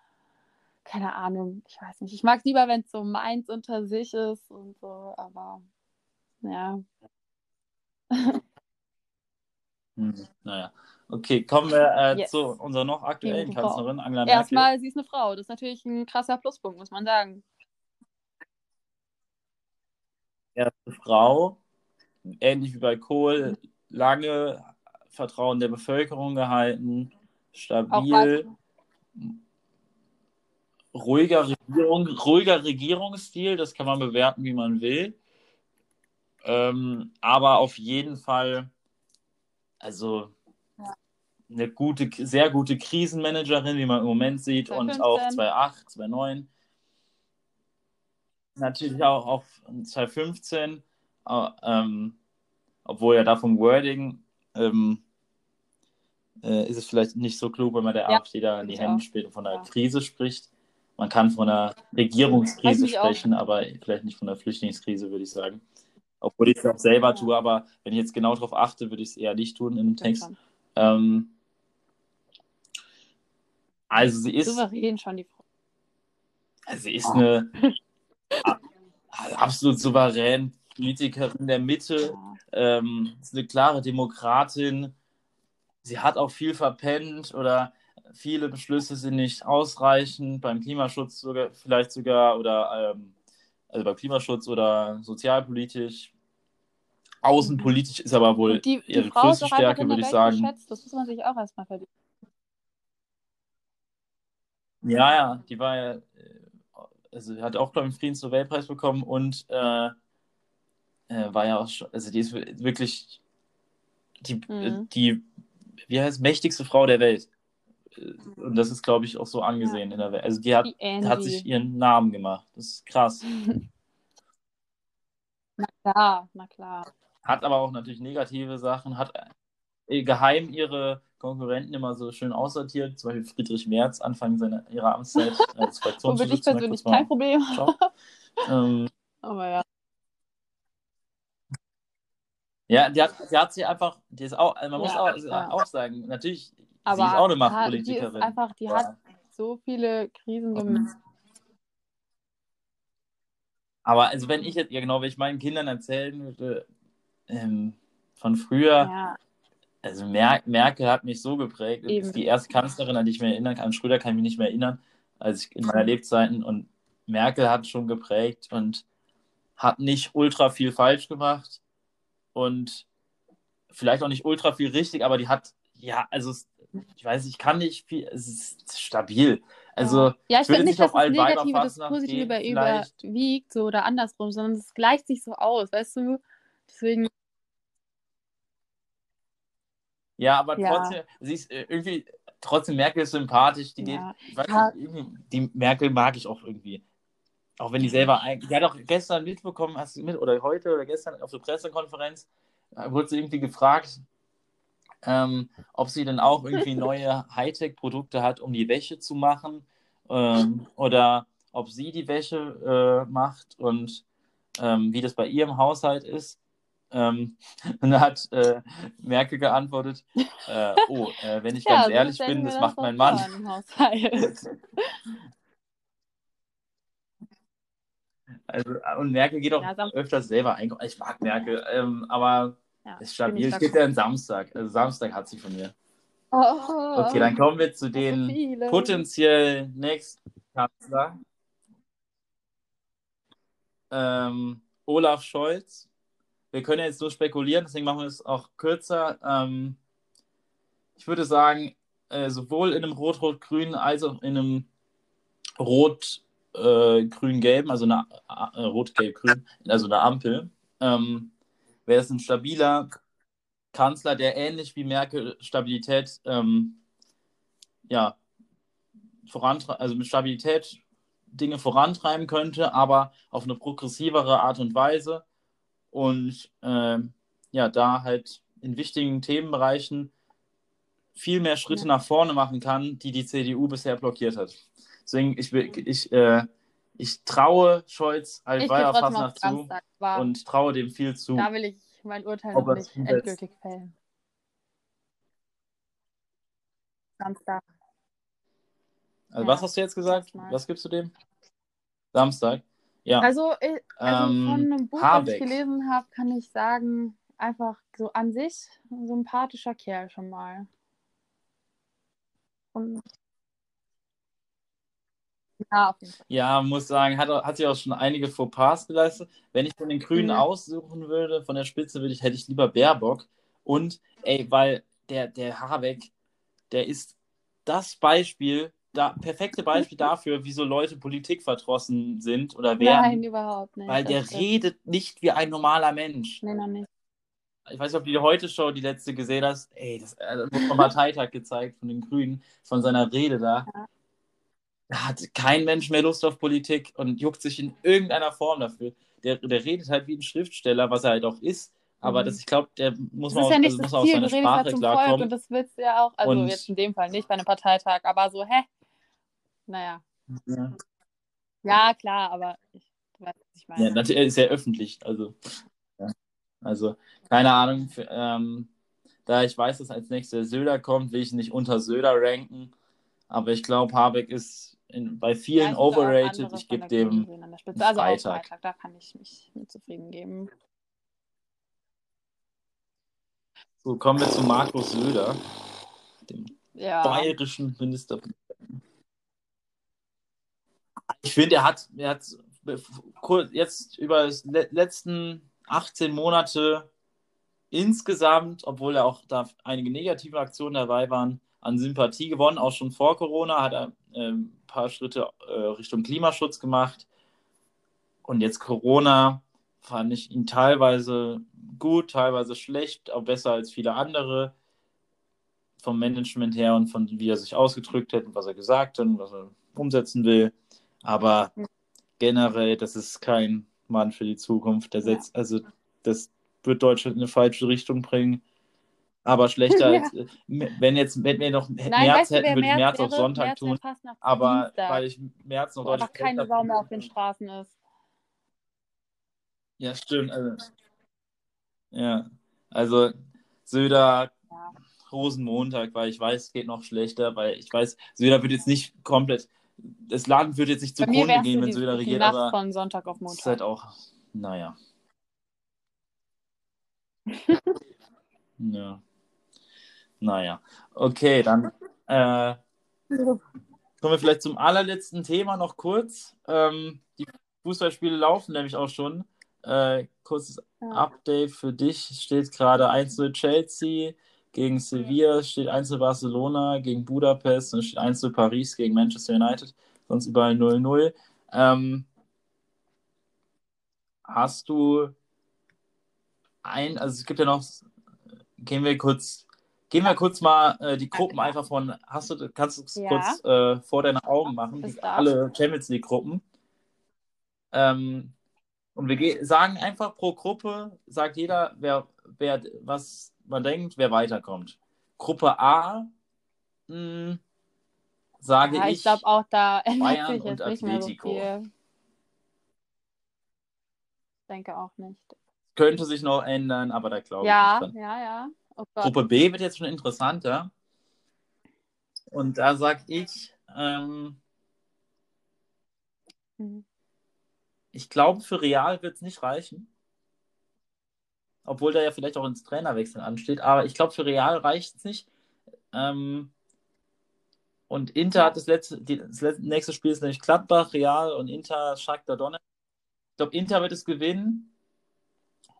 Speaker 2: keine Ahnung, ich weiß nicht. Ich mag lieber, wenn es so meins unter sich ist und so, aber ja.
Speaker 1: Hm, naja. Okay, kommen wir äh,
Speaker 2: Yes.
Speaker 1: zu unserer noch aktuellen. Kanzlerin, Angela Merkel.
Speaker 2: Erstmal, sie ist eine Frau, das ist natürlich ein krasser Pluspunkt, muss man sagen.
Speaker 1: Erste Frau, ähnlich wie bei Kohl, lange Vertrauen der Bevölkerung gehalten, stabil, ruhiger, Regierung, ruhiger Regierungsstil, das kann man bewerten, wie man will. Ähm, aber auf jeden Fall, also
Speaker 2: Ja.
Speaker 1: eine gute, sehr gute Krisenmanagerin, wie man im Moment sieht, und
Speaker 2: 2015.
Speaker 1: auch 2.8, 2.9. Natürlich auch auf 2015, äh, ähm, obwohl ja da vom Wording ähm, äh, ist es vielleicht nicht so klug, wenn man der
Speaker 2: Ja,
Speaker 1: AfD da in die Hände
Speaker 2: auch.
Speaker 1: spielt und von einer
Speaker 2: Ja.
Speaker 1: Krise spricht. Man kann von einer Regierungskrise
Speaker 2: mich auch.
Speaker 1: sprechen, aber vielleicht nicht von einer Flüchtlingskrise, würde ich sagen. Obwohl ich es auch selber
Speaker 2: Ja.
Speaker 1: tue, aber wenn ich jetzt genau darauf achte, würde ich es eher nicht tun in einem Text. Ähm, also sie ist,
Speaker 2: Souverän schon die Frau.
Speaker 1: also sie ist eine a- absolut souverän Politikerin der Mitte, ähm, ist eine klare Demokratin. Sie hat auch viel verpennt oder viele Beschlüsse sind nicht ausreichend, beim Klimaschutz sogar, vielleicht sogar oder ähm, also beim Klimaschutz oder sozialpolitisch. Außenpolitisch ist aber wohl
Speaker 2: die, die
Speaker 1: ihre
Speaker 2: Frau ist
Speaker 1: größte Stärke, würde ich sagen.
Speaker 2: geschätzt. Das muss man sich auch erstmal verdienen.
Speaker 1: Ja, ja, die war ja, also hat auch, glaube ich, den Friedensnobelpreis bekommen und äh, äh, war ja auch schon, also die ist wirklich die, äh,
Speaker 2: Mhm.
Speaker 1: die, wie heißt, mächtigste Frau der Welt. Äh, Und das ist, glaube ich, auch so angesehen in der Welt. Also die hat,
Speaker 2: Die
Speaker 1: hat sich ihren Namen gemacht. Das ist krass.
Speaker 2: Na klar, na klar.
Speaker 1: Hat aber auch natürlich negative Sachen, hat geheim ihre Konkurrenten immer so schön aussortiert, zum Beispiel Friedrich Merz Anfang seiner, ihrer Amtszeit als
Speaker 2: Womit ich
Speaker 1: Fraktionsvorsitzender.
Speaker 2: persönlich
Speaker 1: kurz mal-
Speaker 2: kein Problem.
Speaker 1: Ähm,
Speaker 2: Aber ja.
Speaker 1: Ja, die hat, die hat sie einfach, die ist auch, man muss
Speaker 2: Ja,
Speaker 1: auch,
Speaker 2: ja.
Speaker 1: auch sagen, natürlich, sie
Speaker 2: Aber
Speaker 1: ist auch eine
Speaker 2: ja,
Speaker 1: Machtpolitikerin.
Speaker 2: Die ist einfach, die
Speaker 1: aber,
Speaker 2: hat so viele Krisen gemeistert.
Speaker 1: aber also wenn ich jetzt, ja genau, wenn ich meinen Kindern erzählen würde, ähm, von früher,
Speaker 2: Ja,
Speaker 1: also Mer Merkel hat mich so geprägt,
Speaker 2: Eben.
Speaker 1: ist die erste Kanzlerin, an die ich mich erinnern kann, Schröder kann ich mich nicht mehr erinnern, als ich in meiner Lebzeiten und Merkel hat schon geprägt und hat nicht ultra viel falsch gemacht und vielleicht auch nicht ultra viel richtig, aber die hat, ja, also ich weiß, ich kann nicht viel, es ist stabil. Also
Speaker 2: ja. ich finde
Speaker 1: nicht
Speaker 2: dass das Negative das Positive
Speaker 1: gehen,
Speaker 2: über, überwiegt so oder andersrum, sondern es gleicht sich so aus, weißt du? Deswegen,
Speaker 1: Ja, aber
Speaker 2: Ja.
Speaker 1: trotzdem, sie ist äh, irgendwie, trotzdem Merkel ist sympathisch, die
Speaker 2: Ja.
Speaker 1: geht,
Speaker 2: Ja.
Speaker 1: nicht, die Merkel mag ich auch irgendwie. Auch wenn die selber, ein- die hat auch gestern mitbekommen, hast du mit, oder heute oder gestern auf der Pressekonferenz, äh, wurde sie irgendwie gefragt, ähm, ob sie denn auch irgendwie neue Hightech-Produkte hat, um die Wäsche zu machen, ähm, oder ob sie die Wäsche äh, macht und ähm, wie das bei ihr im Haushalt ist. Ähm, und da hat äh, Merkel geantwortet, äh, oh, äh, wenn ich
Speaker 2: ja,
Speaker 1: ganz ehrlich bin, das macht
Speaker 2: doch
Speaker 1: mein Mann. Also, und Merkel geht auch
Speaker 2: Ja,
Speaker 1: öfters selber einkaufen. Ich mag Merkel, ähm, aber
Speaker 2: Ja,
Speaker 1: ist stabil. Es gibt ja einen Samstag. Also Samstag hat sie von mir.
Speaker 2: Oh,
Speaker 1: Okay, dann kommen wir zu den
Speaker 2: viele.
Speaker 1: potenziell nächsten Kanzler. Ähm, Olaf Scholz. Wir können jetzt nur spekulieren, deswegen machen wir es auch kürzer. Ähm, ich würde sagen, äh, sowohl in einem Rot-Rot-Grün als auch in einem Rot-Grün-Gelben, also eine äh, Rot-Gelb-Grün, also eine Ampel, ähm, wäre es ein stabiler Kanzler, der ähnlich wie Merkel Stabilität ähm, ja, vorantreiben, also mit Stabilität Dinge vorantreiben könnte, aber auf eine progressivere Art und Weise und ähm, ja, da halt in wichtigen Themenbereichen viel mehr Schritte
Speaker 2: Ja.
Speaker 1: nach vorne machen kann, die die CDU bisher blockiert hat. Deswegen, ich, ich, äh, ich traue Scholz
Speaker 2: trotzdem auf
Speaker 1: Weiberfastnacht zu.
Speaker 2: Aber
Speaker 1: und traue dem viel zu.
Speaker 2: da will ich mein Urteil noch nicht endgültig fällen. Samstag.
Speaker 1: Also,
Speaker 2: Ja,
Speaker 1: was hast du jetzt gesagt? Was gibst du dem? Samstag. Ja.
Speaker 2: Also, ich, also
Speaker 1: Ähm,
Speaker 2: von einem Buch,
Speaker 1: Habeck.
Speaker 2: was ich gelesen habe, kann ich sagen, einfach so an sich ein sympathischer Kerl schon mal. Und ja.
Speaker 1: Ja, muss sagen, hat, hat sich auch schon einige Fauxpas geleistet. Wenn ich von den Grünen
Speaker 2: Mhm.
Speaker 1: aussuchen würde, von der Spitze, würde ich, hätte ich lieber Baerbock. Und, ey, weil der, der Habeck, der ist das Beispiel da, perfekte Beispiel dafür, wieso Leute Politik verdrossen sind oder werden.
Speaker 2: Nein, überhaupt nicht.
Speaker 1: Weil der redet nicht wie ein normaler Mensch.
Speaker 2: Nee, noch nicht.
Speaker 1: Ich weiß nicht, ob du die Heute-Show, die letzte gesehen hast. Ey, das äh, wurde vom Parteitag gezeigt von den Grünen, von seiner Rede da.
Speaker 2: Ja.
Speaker 1: Da hat kein Mensch mehr Lust auf Politik und juckt sich in irgendeiner Form dafür. Der, der redet halt wie ein Schriftsteller, was er halt auch ist. Aber
Speaker 2: Mhm.
Speaker 1: das, ich glaube, der muss man
Speaker 2: ist
Speaker 1: auch,
Speaker 2: ja nicht
Speaker 1: also muss seiner
Speaker 2: redest halt
Speaker 1: Sprache klarkommen.
Speaker 2: und das willst du ja auch, also
Speaker 1: Und-
Speaker 2: jetzt in dem Fall nicht bei einem Parteitag, aber so, hä? Naja.
Speaker 1: Ja.
Speaker 2: Ja, klar, aber ich du weißt, was ich meine.
Speaker 1: Ja, natürlich ist ja öffentlich. Also, ja. also keine Ahnung. Für, ähm, da ich weiß, dass als nächstes Söder kommt, will ich nicht unter Söder ranken. Aber ich glaube, Habeck ist in, bei
Speaker 2: Ja,
Speaker 1: vielen
Speaker 2: auch
Speaker 1: overrated. Ich gebe dem.
Speaker 2: Also.
Speaker 1: Freitag,
Speaker 2: da kann ich mich mit zufrieden geben.
Speaker 1: So, kommen wir zu Markus Söder, dem
Speaker 2: Ja.
Speaker 1: bayerischen Ministerpräsidenten. Ich finde, er hat, er hat jetzt über die le- letzten 18 Monate insgesamt, obwohl er auch da einige negative Aktionen dabei waren, an Sympathie gewonnen. Auch schon vor Corona hat er ein paar Schritte äh, Richtung Klimaschutz gemacht. Und jetzt Corona fand ich ihn teilweise gut, teilweise schlecht, auch besser als viele andere vom Management her und von wie er sich ausgedrückt hat und was er gesagt hat und was er umsetzen will. Aber generell, das ist kein Mann für die Zukunft. Der
Speaker 2: Ja.
Speaker 1: setzt, also das wird Deutschland in eine falsche Richtung bringen. Aber schlechter
Speaker 2: Ja.
Speaker 1: als, äh, wenn jetzt, wenn wir noch
Speaker 2: Nein,
Speaker 1: März
Speaker 2: weißt du,
Speaker 1: hätten, würde ich
Speaker 2: März
Speaker 1: März auf? Sonntag
Speaker 2: März
Speaker 1: tun. Aber
Speaker 2: Dienstag,
Speaker 1: weil ich März noch deutlich
Speaker 2: keine Sau mehr auf den Straßen ist.
Speaker 1: Ja, stimmt. Also, ja, also Söder,
Speaker 2: Ja.
Speaker 1: Rosenmontag, weil ich weiß, es geht noch schlechter, weil ich weiß, Söder wird jetzt nicht komplett, das Land wird jetzt nicht zugrunde
Speaker 2: wär's
Speaker 1: gehen, wenn Söder
Speaker 2: die
Speaker 1: regiert,
Speaker 2: Nacht
Speaker 1: aber
Speaker 2: von Sonntag auf
Speaker 1: es ist
Speaker 2: Montag.
Speaker 1: halt auch, naja. ja. Naja. Okay, dann äh, kommen wir vielleicht zum allerletzten Thema noch kurz. Ähm, die Fußballspiele laufen nämlich auch schon. Äh, kurzes
Speaker 2: Ja.
Speaker 1: Update für dich. Steht gerade 1-0 Chelsea gegen Sevilla, steht 1-0 Barcelona gegen Budapest und steht 1-0 Paris gegen Manchester United. Sonst überall 0-0. Ähm, hast du ein, also es gibt ja noch, gehen wir kurz, gehen wir kurz mal äh, die Gruppen einfach von, hast du, kannst du es
Speaker 2: Ja.
Speaker 1: kurz äh, vor deine Augen machen, die, alle Champions League Gruppen. Ähm, und wir ge- sagen einfach pro Gruppe, sagt jeder, wer, wer, was man denkt, wer weiterkommt. Gruppe A, mh, sage
Speaker 2: Ja,
Speaker 1: ich,
Speaker 2: ich glaube auch, da ändert
Speaker 1: Bayern
Speaker 2: sich jetzt
Speaker 1: und
Speaker 2: so
Speaker 1: Atletico.
Speaker 2: viel. Ich denke auch nicht.
Speaker 1: könnte sich noch ändern, aber da glaube ich
Speaker 2: Ja,
Speaker 1: nicht dran.
Speaker 2: ja, ja. Oh.
Speaker 1: Gruppe B wird jetzt schon interessanter. Und da sage ich, ähm,
Speaker 2: Mhm.
Speaker 1: ich glaube, für Real wird es nicht reichen. Obwohl da ja vielleicht auch ins Trainerwechsel ansteht. Aber ich glaube, für Real reicht es nicht. Ähm, und Inter hat das letzte, die, das letzte, nächste Spiel ist nämlich Gladbach, Real und Inter, Shakhtar Donetsk. Ich glaube, Inter wird es gewinnen.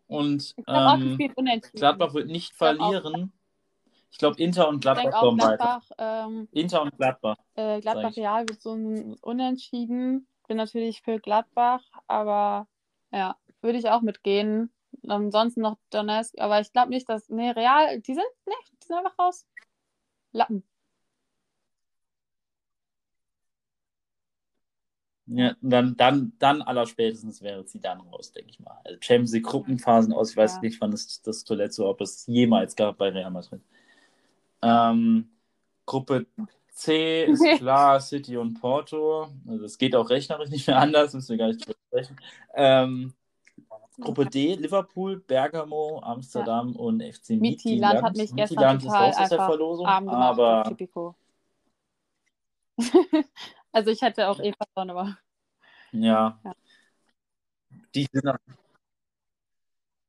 Speaker 1: Und
Speaker 2: auch,
Speaker 1: ähm. Gladbach wird nicht
Speaker 2: Ich glaub auch-
Speaker 1: verlieren. Ich glaube, Inter und Gladbach kommen weiter.
Speaker 2: Ähm,
Speaker 1: Inter und Gladbach.
Speaker 2: äh, Gladbach. Real wird so ein Unentschieden. Bin natürlich für Gladbach, aber ja, würde ich auch mitgehen. Ansonsten noch Donetsk, aber ich glaube nicht, dass. Nee, Real, die sind, nee, die sind einfach raus. Lappen.
Speaker 1: Ja, dann, dann, dann allerspätestens wäre sie dann raus, denke ich mal. Also Champions League Gruppenphasen aus, ich weiß
Speaker 2: Ja.
Speaker 1: nicht, wann es das zuletzt so, ob es jemals gab bei Real Madrid. Ähm, Gruppe C ist klar, City und Porto. Also es geht auch rechnerisch nicht mehr anders, müssen wir gar nicht drüber sprechen. Ähm, Gruppe D, Liverpool, Bergamo, Amsterdam und FC
Speaker 2: Midtjylland
Speaker 1: Midtjylland.
Speaker 2: hat mich gestern
Speaker 1: Midtjylland ist
Speaker 2: total
Speaker 1: raus aus der Verlosung, aber
Speaker 2: also ich hätte auch eh verloren, aber
Speaker 1: Ja.
Speaker 2: Ja.
Speaker 1: Die sind auch,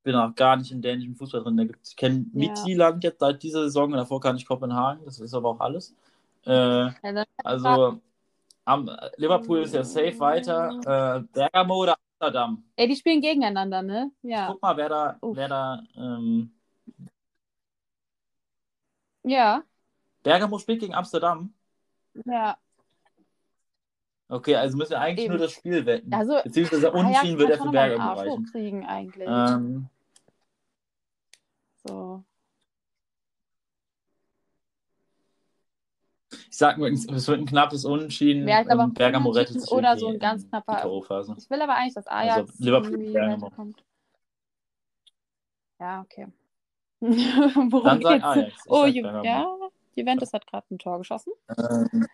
Speaker 1: bin auch gar nicht in dänischen Fußball drin. Da gibt's, ich kenne
Speaker 2: Ja.
Speaker 1: Midtjylland jetzt seit dieser Saison und davor kann ich Kopenhagen. Das ist aber auch alles. Äh,
Speaker 2: ja,
Speaker 1: also am, Liverpool ist ja safe weiter. Äh, Bergamo oder Amsterdam.
Speaker 2: ey, die spielen gegeneinander, ne? Ja.
Speaker 1: Guck mal, wer da,
Speaker 2: Uff.
Speaker 1: wer da ähm,
Speaker 2: Ja,
Speaker 1: Bergamo spielt gegen Amsterdam.
Speaker 2: ja.
Speaker 1: Okay, also müssen wir eigentlich
Speaker 2: Eben.
Speaker 1: nur das Spiel wetten.
Speaker 2: Also,
Speaker 1: Beziehungsweise Unentschieden wird er für
Speaker 2: Arsch
Speaker 1: reichen.
Speaker 2: hochkriegen eigentlich.
Speaker 1: Ähm,
Speaker 2: So.
Speaker 1: Ich sag nur, es wird ein knappes Unentschieden.
Speaker 2: Glaube
Speaker 1: und
Speaker 2: auch
Speaker 1: Bergamo rettet sich
Speaker 2: oder so ein ganz knapper-. Ich will aber eigentlich, dass Ajax
Speaker 1: Also, Liverpool, Bergamo.
Speaker 2: weiterkommt. Ja, okay. Worum
Speaker 1: Dann
Speaker 2: geht's?
Speaker 1: Ajax. Ich
Speaker 2: oh, Ju
Speaker 1: Bergamo.
Speaker 2: ja, Juventus hat gerade ein Tor geschossen.
Speaker 1: Ähm,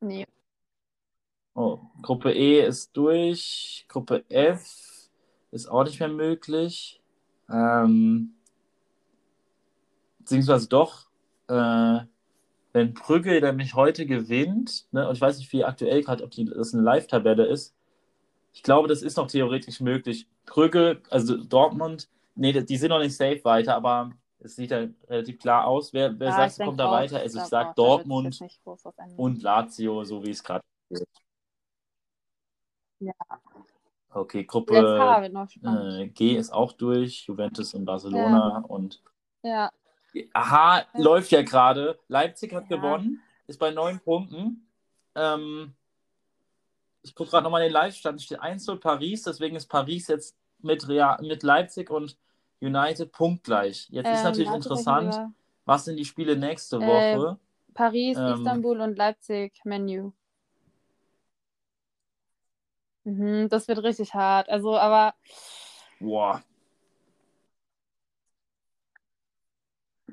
Speaker 2: Nee.
Speaker 1: oh, Gruppe E ist durch. Gruppe F ist auch nicht mehr möglich. Ähm, beziehungsweise doch, äh, wenn Brügge nämlich heute gewinnt, ne, und ich weiß nicht, wie aktuell gerade, ob die, das eine Live-Tabelle ist. Ich glaube, das ist noch theoretisch möglich. Brügge, also Dortmund, nee, die sind noch nicht safe weiter, aber es sieht ja relativ klar aus. Wer, wer
Speaker 2: Ja,
Speaker 1: du, kommt da
Speaker 2: auch.
Speaker 1: weiter? Also ich
Speaker 2: glaub
Speaker 1: sag
Speaker 2: auch, da wird's
Speaker 1: Dortmund und Lazio, so wie es gerade steht.
Speaker 2: Ja.
Speaker 1: Okay, Gruppe äh, G ist auch durch. Juventus und Barcelona und
Speaker 2: Ja.
Speaker 1: Aha,
Speaker 2: Ja.
Speaker 1: läuft ja gerade. Leipzig hat
Speaker 2: Ja.
Speaker 1: gewonnen, ist bei neun Punkten. Ähm, ich gucke gerade nochmal den Live-Stand. Es steht 1-0 Paris, deswegen ist Paris jetzt mit, Real, mit Leipzig und United punktgleich. Jetzt ist
Speaker 2: Ähm,
Speaker 1: natürlich
Speaker 2: Leipzig
Speaker 1: interessant,
Speaker 2: über
Speaker 1: was sind die Spiele nächste
Speaker 2: Äh,
Speaker 1: Woche?
Speaker 2: Paris,
Speaker 1: Ähm,
Speaker 2: Istanbul und Leipzig, Menu. Mhm, das wird richtig hart. Also, aber
Speaker 1: Boah.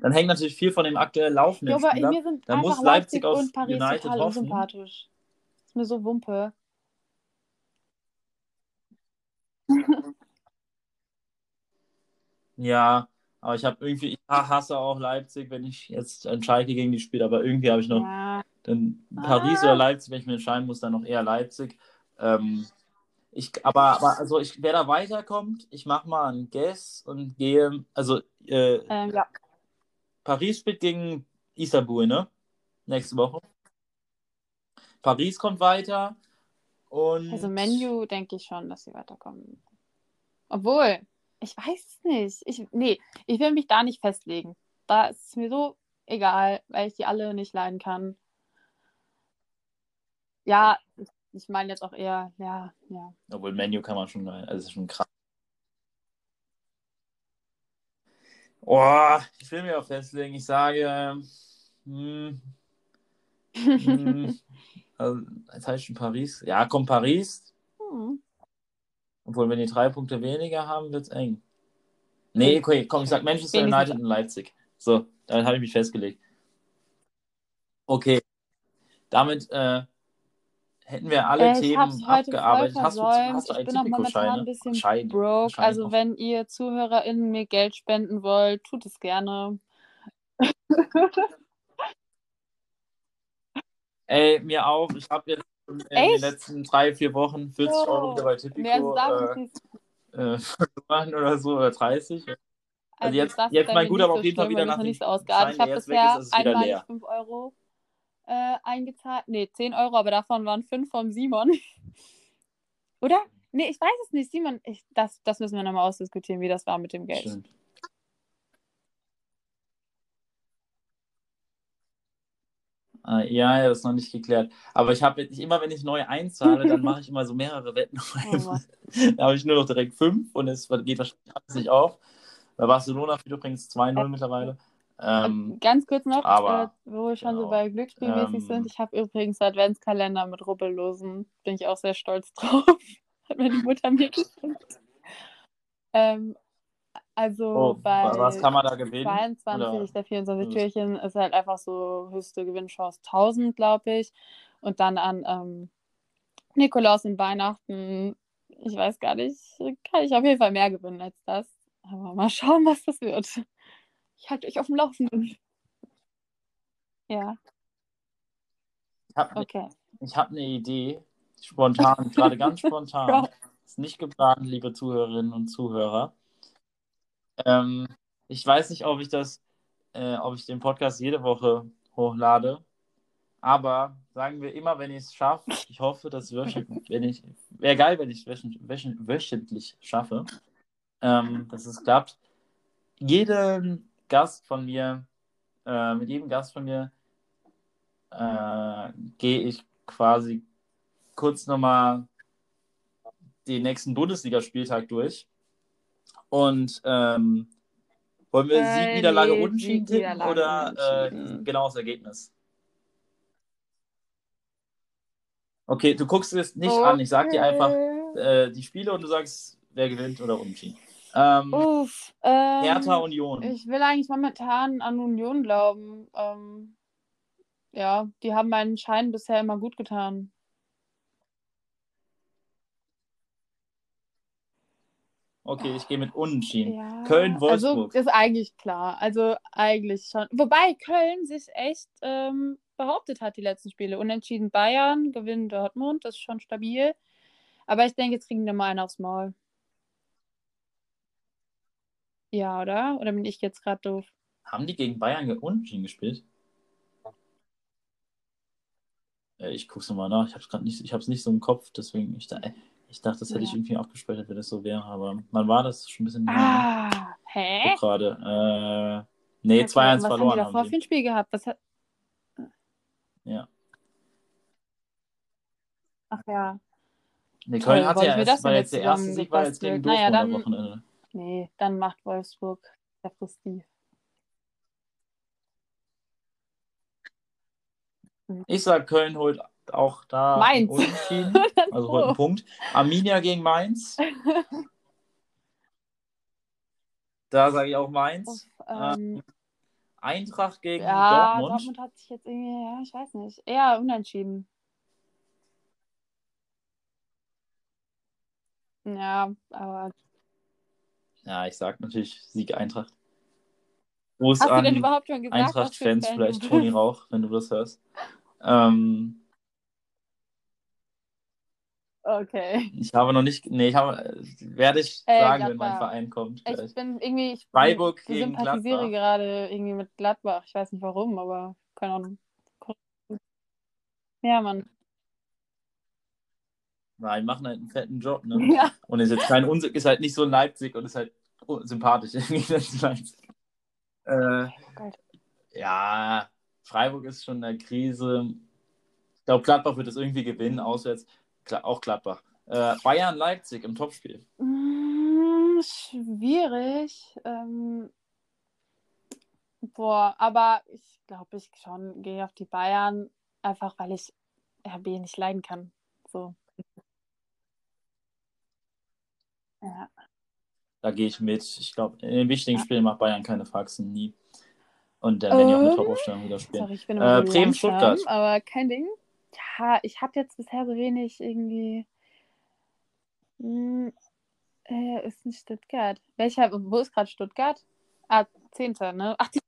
Speaker 1: Dann hängt natürlich viel von dem aktuell
Speaker 2: ja,
Speaker 1: laufenden
Speaker 2: aber
Speaker 1: Spiel ab.
Speaker 2: mir sind
Speaker 1: Dann muss Leipzig
Speaker 2: Leipzig
Speaker 1: auf
Speaker 2: und Paris
Speaker 1: United
Speaker 2: total
Speaker 1: hoffen.
Speaker 2: unsympathisch. Ist mir so Wumpe.
Speaker 1: Ja, aber ich habe irgendwie, ich hasse auch Leipzig, wenn ich jetzt an Schalke gegen die spiele, aber irgendwie habe ich noch
Speaker 2: Ja.
Speaker 1: dann Paris
Speaker 2: Ah.
Speaker 1: oder Leipzig, wenn ich mir entscheiden muss, dann noch eher Leipzig. Ähm, ich, aber, aber also ich, wer da weiterkommt, ich mache mal einen Guess und gehe, also äh,
Speaker 2: Ähm, ja.
Speaker 1: Paris spielt gegen Istanbul, ne? Nächste Woche. Paris kommt weiter und
Speaker 2: Also Menu denke ich schon, dass sie weiterkommen. Obwohl, ich weiß es nicht. Ich, nee, ich will mich da nicht festlegen. Da ist es mir so egal, weil ich die alle nicht leiden kann. Ja, ich, meine jetzt auch eher, ja, ja.
Speaker 1: Obwohl Menu kann man schon, also ist schon krass. Oh, ich will mich auch festlegen. Ich sage, hm, hm, also, das heißt schon Paris. Ja, komm, Paris.
Speaker 2: Hm.
Speaker 1: Obwohl, wenn die drei Punkte weniger haben, wird es eng. Nee, okay, komm, ich sag Manchester United und Leipzig. So, damit habe ich mich festgelegt. Okay, damit äh, hätten wir alle
Speaker 2: Äh,
Speaker 1: Themen
Speaker 2: heute
Speaker 1: abgearbeitet. Hast du, hast du
Speaker 2: Ich bin auch momentan ein bisschen
Speaker 1: Scheine.
Speaker 2: broke. Also
Speaker 1: auch.
Speaker 2: wenn ihr ZuhörerInnen mir Geld spenden wollt, tut es gerne.
Speaker 1: Ey, mir auch. Ich habe jetzt in den
Speaker 2: Echt?
Speaker 1: letzten drei, vier Wochen 40
Speaker 2: Oh,
Speaker 1: Euro wieder bei Tipico
Speaker 2: Sachen,
Speaker 1: äh,
Speaker 2: die
Speaker 1: äh, verloren oder so, oder 30. Also,
Speaker 2: Also
Speaker 1: jetzt, jetzt mein Gut, aber auf jeden Fall wieder nach dem
Speaker 2: so.
Speaker 1: Schein,
Speaker 2: Ich habe bisher einmalig
Speaker 1: leer.
Speaker 2: 5 Euro äh, eingezahlt. Nee, 10 Euro, aber davon waren 5 vom Simon. Oder? Nee, ich weiß es nicht. Simon, ich, das, das müssen wir nochmal ausdiskutieren, wie das war mit dem Geld.
Speaker 1: Stimmt. Ah, Ja, ja, das ist noch nicht geklärt. Aber ich habe immer, wenn ich neu einzahle, dann mache ich immer so mehrere Wetten.
Speaker 2: Oh
Speaker 1: da habe ich nur noch direkt fünf und es geht wahrscheinlich alles nicht auf. Bei Barcelona führt übrigens 2-0 mittlerweile. Ähm,
Speaker 2: Ganz kurz noch,
Speaker 1: aber,
Speaker 2: äh, wo wir schon so
Speaker 1: genau.
Speaker 2: bei Glücksspielmäßig
Speaker 1: Ähm,
Speaker 2: sind. Ich habe übrigens Adventskalender mit Rubbellosen. Bin ich auch sehr stolz drauf. Hat meine Mutter mir geschenkt. Ähm, also
Speaker 1: oh,
Speaker 2: bei
Speaker 1: was kann man da gewinnen?
Speaker 2: 22
Speaker 1: Oder-
Speaker 2: der 24
Speaker 1: was?
Speaker 2: Türchen ist halt einfach so höchste Gewinnchance 1000, glaube ich. Und dann an ähm, Nikolaus und Weihnachten, ich weiß gar nicht, kann ich auf jeden Fall mehr gewinnen als das. Aber mal schauen, was das wird. Ich halte euch auf dem Laufenden. Ja,
Speaker 1: Ich habe
Speaker 2: okay.
Speaker 1: ich hab eine Idee. Spontan, gerade ganz spontan. Ist nicht geplant, liebe Zuhörerinnen und Zuhörer. Ähm, ich weiß nicht, ob ich das, äh, ob ich den Podcast jede Woche hochlade. Aber sagen wir immer, wenn ich es schaffe, ich hoffe, dass wöchentlich, wenn ich, wäre geil, wenn ich es wöchentlich schaffe, ähm, dass es klappt. Jeden Gast von mir, äh, mit jedem Gast von mir äh, gehe ich quasi kurz nochmal den nächsten Bundesligaspieltag durch. Und ähm, wollen wir
Speaker 2: Äh,
Speaker 1: Sieg, Niederlage,
Speaker 2: nee,
Speaker 1: Unentschieden tippen
Speaker 2: Niederlage,
Speaker 1: oder äh, genau das Ergebnis? Okay, du guckst es nicht an. Ich sag dir einfach äh, die Spiele und du sagst, wer gewinnt oder unentschieden. Ähm,
Speaker 2: Uff, ähm,
Speaker 1: Hertha Union.
Speaker 2: Ich will eigentlich momentan an Union glauben. Ähm, ja, die haben meinen Schein bisher immer gut getan.
Speaker 1: Okay, ich gehe mit Unentschieden.
Speaker 2: Ja,
Speaker 1: Köln, Wolfsburg.
Speaker 2: Also ist eigentlich klar. Also eigentlich schon. Wobei Köln sich echt ähm, behauptet hat, die letzten Spiele. Unentschieden Bayern, Gewinn Dortmund, das ist schon stabil. Aber ich denke, jetzt kriegen wir mal einen aufs Maul. Ja, oder? Oder bin ich jetzt gerade doof?
Speaker 1: Haben die gegen Bayern unentschieden gespielt? Äh, ich guck's nochmal nach. Ich hab's gerade nicht, ich hab's nicht so im Kopf, deswegen ich, da, ich dachte, das hätte ich
Speaker 2: Ja.
Speaker 1: irgendwie abgespeichert, wenn das so wäre. Aber wann war das? Schon ein bisschen.
Speaker 2: Ah,
Speaker 1: Ich
Speaker 2: hä?
Speaker 1: gerade. Äh, nee,
Speaker 2: Okay,
Speaker 1: 2-1
Speaker 2: was haben die
Speaker 1: verloren
Speaker 2: davor
Speaker 1: haben
Speaker 2: für ein Spiel gehabt? Was hat...
Speaker 1: Ja.
Speaker 2: Ach ja.
Speaker 1: Nee, Köln hatte ja
Speaker 2: ich
Speaker 1: erst, jetzt
Speaker 2: jetzt
Speaker 1: der erste Sieg war jetzt gegen
Speaker 2: zusammengebastelt? Naja,
Speaker 1: Dortmund am Wochenende.
Speaker 2: Nee, dann macht Wolfsburg. Der frisst die.
Speaker 1: Ich sag, Köln holt auch da
Speaker 2: Mainz.
Speaker 1: Unentschieden. Also
Speaker 2: so.
Speaker 1: holt einen Punkt. Arminia gegen Mainz. Da sage ich auch Mainz.
Speaker 2: Uff, ähm,
Speaker 1: Eintracht gegen
Speaker 2: ja,
Speaker 1: Dortmund.
Speaker 2: Dortmund hat sich jetzt irgendwie, ja, ich weiß nicht, eher unentschieden. Ja, aber
Speaker 1: Ja, ich sag natürlich Sieg Eintracht. Gruß
Speaker 2: hast du denn
Speaker 1: an
Speaker 2: überhaupt schon gesagt,
Speaker 1: Eintracht-Fans,
Speaker 2: Fan
Speaker 1: vielleicht Toni? Rauch, wenn du das hörst. Ähm,
Speaker 2: Okay.
Speaker 1: ich habe noch nicht, nee, ich habe, werde ich
Speaker 2: Äh,
Speaker 1: sagen, wenn mein
Speaker 2: Gladbach.
Speaker 1: Verein kommt.
Speaker 2: Ich
Speaker 1: Gleich.
Speaker 2: bin irgendwie, ich
Speaker 1: Freiburg gegen
Speaker 2: sympathisiere
Speaker 1: Gladbach.
Speaker 2: gerade irgendwie mit Gladbach. Ich weiß nicht warum, aber keine Ahnung. Ja, Mann.
Speaker 1: Nein, machen halt einen fetten Job, ne?
Speaker 2: Ja.
Speaker 1: Und ist jetzt kein Unsinn, ist halt nicht so Leipzig und ist halt sympathisch irgendwie das ist Leipzig. Äh, ja, Freiburg ist schon in der Krise. Ich glaube, Gladbach wird es irgendwie gewinnen, auswärts. Kla- Auch Gladbach. Äh, Bayern, Leipzig im Topspiel.
Speaker 2: Mm, schwierig. Ähm, boah, aber ich glaube, ich schon gehe auf die Bayern, einfach weil ich RB nicht leiden kann. So. Ja.
Speaker 1: Da gehe ich mit. Ich glaube, in den wichtigen Spielen macht Bayern keine Faxen, nie. Und dann werden die auch mit
Speaker 2: Ähm,
Speaker 1: Top-Aufstellung wieder spielen.
Speaker 2: Sorry, ich bin immer
Speaker 1: Äh, Bremen, Stuttgart.
Speaker 2: aber kein Ding. Ja, ich habe jetzt bisher so wenig irgendwie. Hm, äh, ist nicht Stuttgart. Welcher, wo ist gerade Stuttgart? Ah, 10. ne? Ach, die.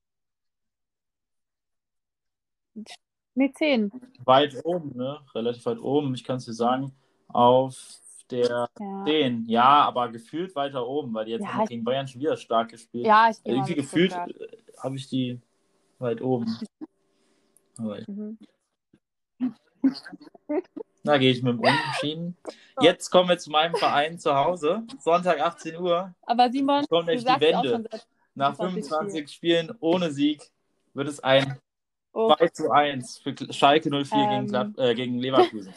Speaker 2: Nee, 10.
Speaker 1: Weit oben, ne? Relativ weit oben. Ich kann es dir sagen, auf der
Speaker 2: Ja.
Speaker 1: 10. Ja, aber gefühlt weiter oben, weil die jetzt
Speaker 2: Ja,
Speaker 1: gegen Bayern schon wieder stark gespielt.
Speaker 2: Ja, ich mal
Speaker 1: Irgendwie gefühlt äh, habe ich die weit oben.
Speaker 2: Mhm.
Speaker 1: da gehe ich mit dem Unentschieden. Jetzt kommen wir zu meinem Verein zu Hause. Sonntag 18 Uhr.
Speaker 2: Aber Simon,
Speaker 1: Kommt
Speaker 2: du
Speaker 1: nämlich die Wende. Nach
Speaker 2: 25
Speaker 1: 25 Spielen ohne Sieg wird es ein
Speaker 2: Oh,
Speaker 1: 2 zu 1 für Schalke 04
Speaker 2: Ähm.
Speaker 1: gegen, äh, gegen Leverkusen.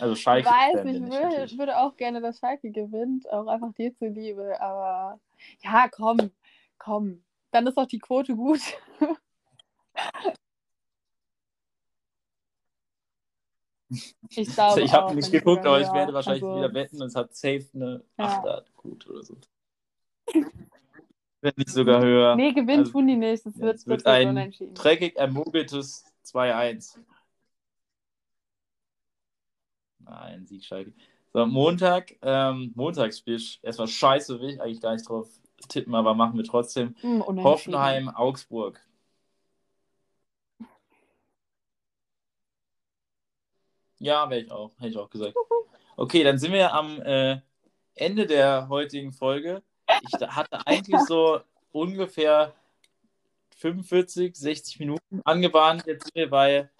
Speaker 1: Also
Speaker 2: ich
Speaker 1: Schalke
Speaker 2: weiß ich
Speaker 1: ich
Speaker 2: würde,
Speaker 1: natürlich.
Speaker 2: würde auch gerne, dass Schalke gewinnt, auch einfach dir zuliebe. Aber ja, komm, komm. Dann ist doch die Quote gut. Ich glaube
Speaker 1: Ich habe
Speaker 2: auch,
Speaker 1: nicht geguckt, aber ich werde wahrscheinlich
Speaker 2: Also,
Speaker 1: wieder wetten und es hat safe eine
Speaker 2: Ja.
Speaker 1: 8er gut oder so. Wenn nicht sogar höher.
Speaker 2: Nee, gewinnen
Speaker 1: Also,
Speaker 2: tun die nicht. Es wird,
Speaker 1: es wird ein
Speaker 2: unentschieden.
Speaker 1: Dreckig ermogeltes 2-1. Nein, Sieg Schalke. So, Montag, ähm, Montagsspiel. Erstmal scheiße, will ich eigentlich gar nicht drauf tippen, aber machen wir trotzdem.
Speaker 2: Unentschieden.
Speaker 1: Hoffenheim, Augsburg. Ja, wäre ich auch, hätte ich auch gesagt. Okay, dann sind wir am äh, Ende der heutigen Folge. Ich hatte eigentlich so ungefähr 45, 60 Minuten angebahnt. Jetzt sind wir bei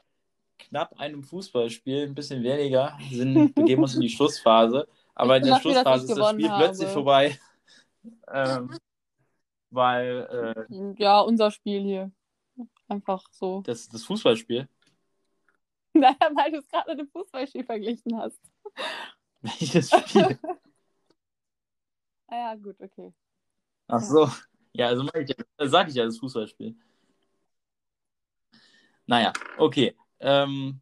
Speaker 1: knapp einem Fußballspiel, ein bisschen weniger. Wir sind, begeben uns in die Schlussphase. Aber in der
Speaker 2: dafür,
Speaker 1: Schlussphase ist das Spiel
Speaker 2: gewonnen
Speaker 1: plötzlich
Speaker 2: habe.
Speaker 1: vorbei. Ähm, weil äh,
Speaker 2: Ja, unser Spiel hier. Einfach so.
Speaker 1: das, das Fußballspiel.
Speaker 2: Naja, weil du es gerade mit dem Fußballspiel verglichen hast.
Speaker 1: Welches Spiel?
Speaker 2: Ah ja, gut, okay.
Speaker 1: Ach so. Ja, also mach ich ja, äh, sag ich ja, das Fußballspiel. Naja, okay. Ähm,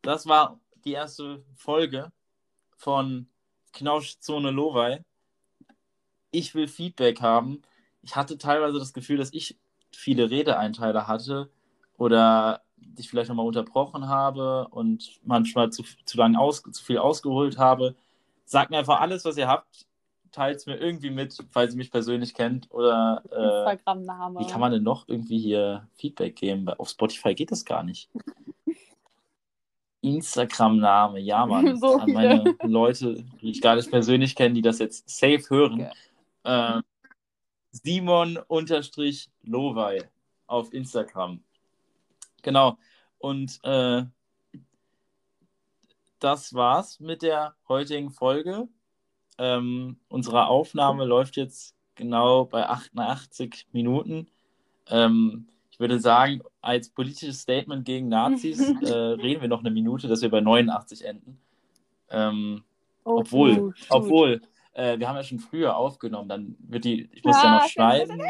Speaker 1: das war die erste Folge von Knauschzone Lowey. Ich will Feedback haben. Ich hatte teilweise das Gefühl, dass ich viele Redeeinteile hatte oder dich vielleicht nochmal unterbrochen habe und manchmal zu, zu lange aus, zu viel ausgeholt habe. Sagt mir einfach alles, was ihr habt. Teilt es mir irgendwie mit, falls ihr mich persönlich kennt. Oder äh,
Speaker 2: Instagram-Name.
Speaker 1: wie kann man denn noch irgendwie hier Feedback geben? Auf Spotify geht das gar nicht. Instagram-Name, ja, Mann.
Speaker 2: So
Speaker 1: An meine Leute, die ich gar nicht persönlich kenne, die das jetzt safe hören. Äh, Simon-Lowey auf Instagram. Genau. Und äh, das war's mit der heutigen Folge. Ähm, unsere Aufnahme läuft jetzt genau bei 88 Minuten. Ähm, ich würde sagen, als politisches Statement gegen Nazis äh, reden wir noch eine Minute, dass wir bei 89 enden. Ähm,
Speaker 2: Oh,
Speaker 1: obwohl,
Speaker 2: gut,
Speaker 1: obwohl, äh, wir haben ja schon früher aufgenommen, dann wird die, ich muss ja,
Speaker 2: Ja,
Speaker 1: noch
Speaker 2: okay,
Speaker 1: schneiden.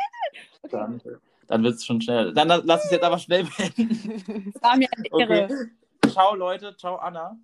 Speaker 1: Dann, dann wird es schon schnell. Dann lass uns jetzt aber schnell beenden.
Speaker 2: Es war mir eine Ehre.
Speaker 1: Okay. Ciao, Leute. Ciao, Anna.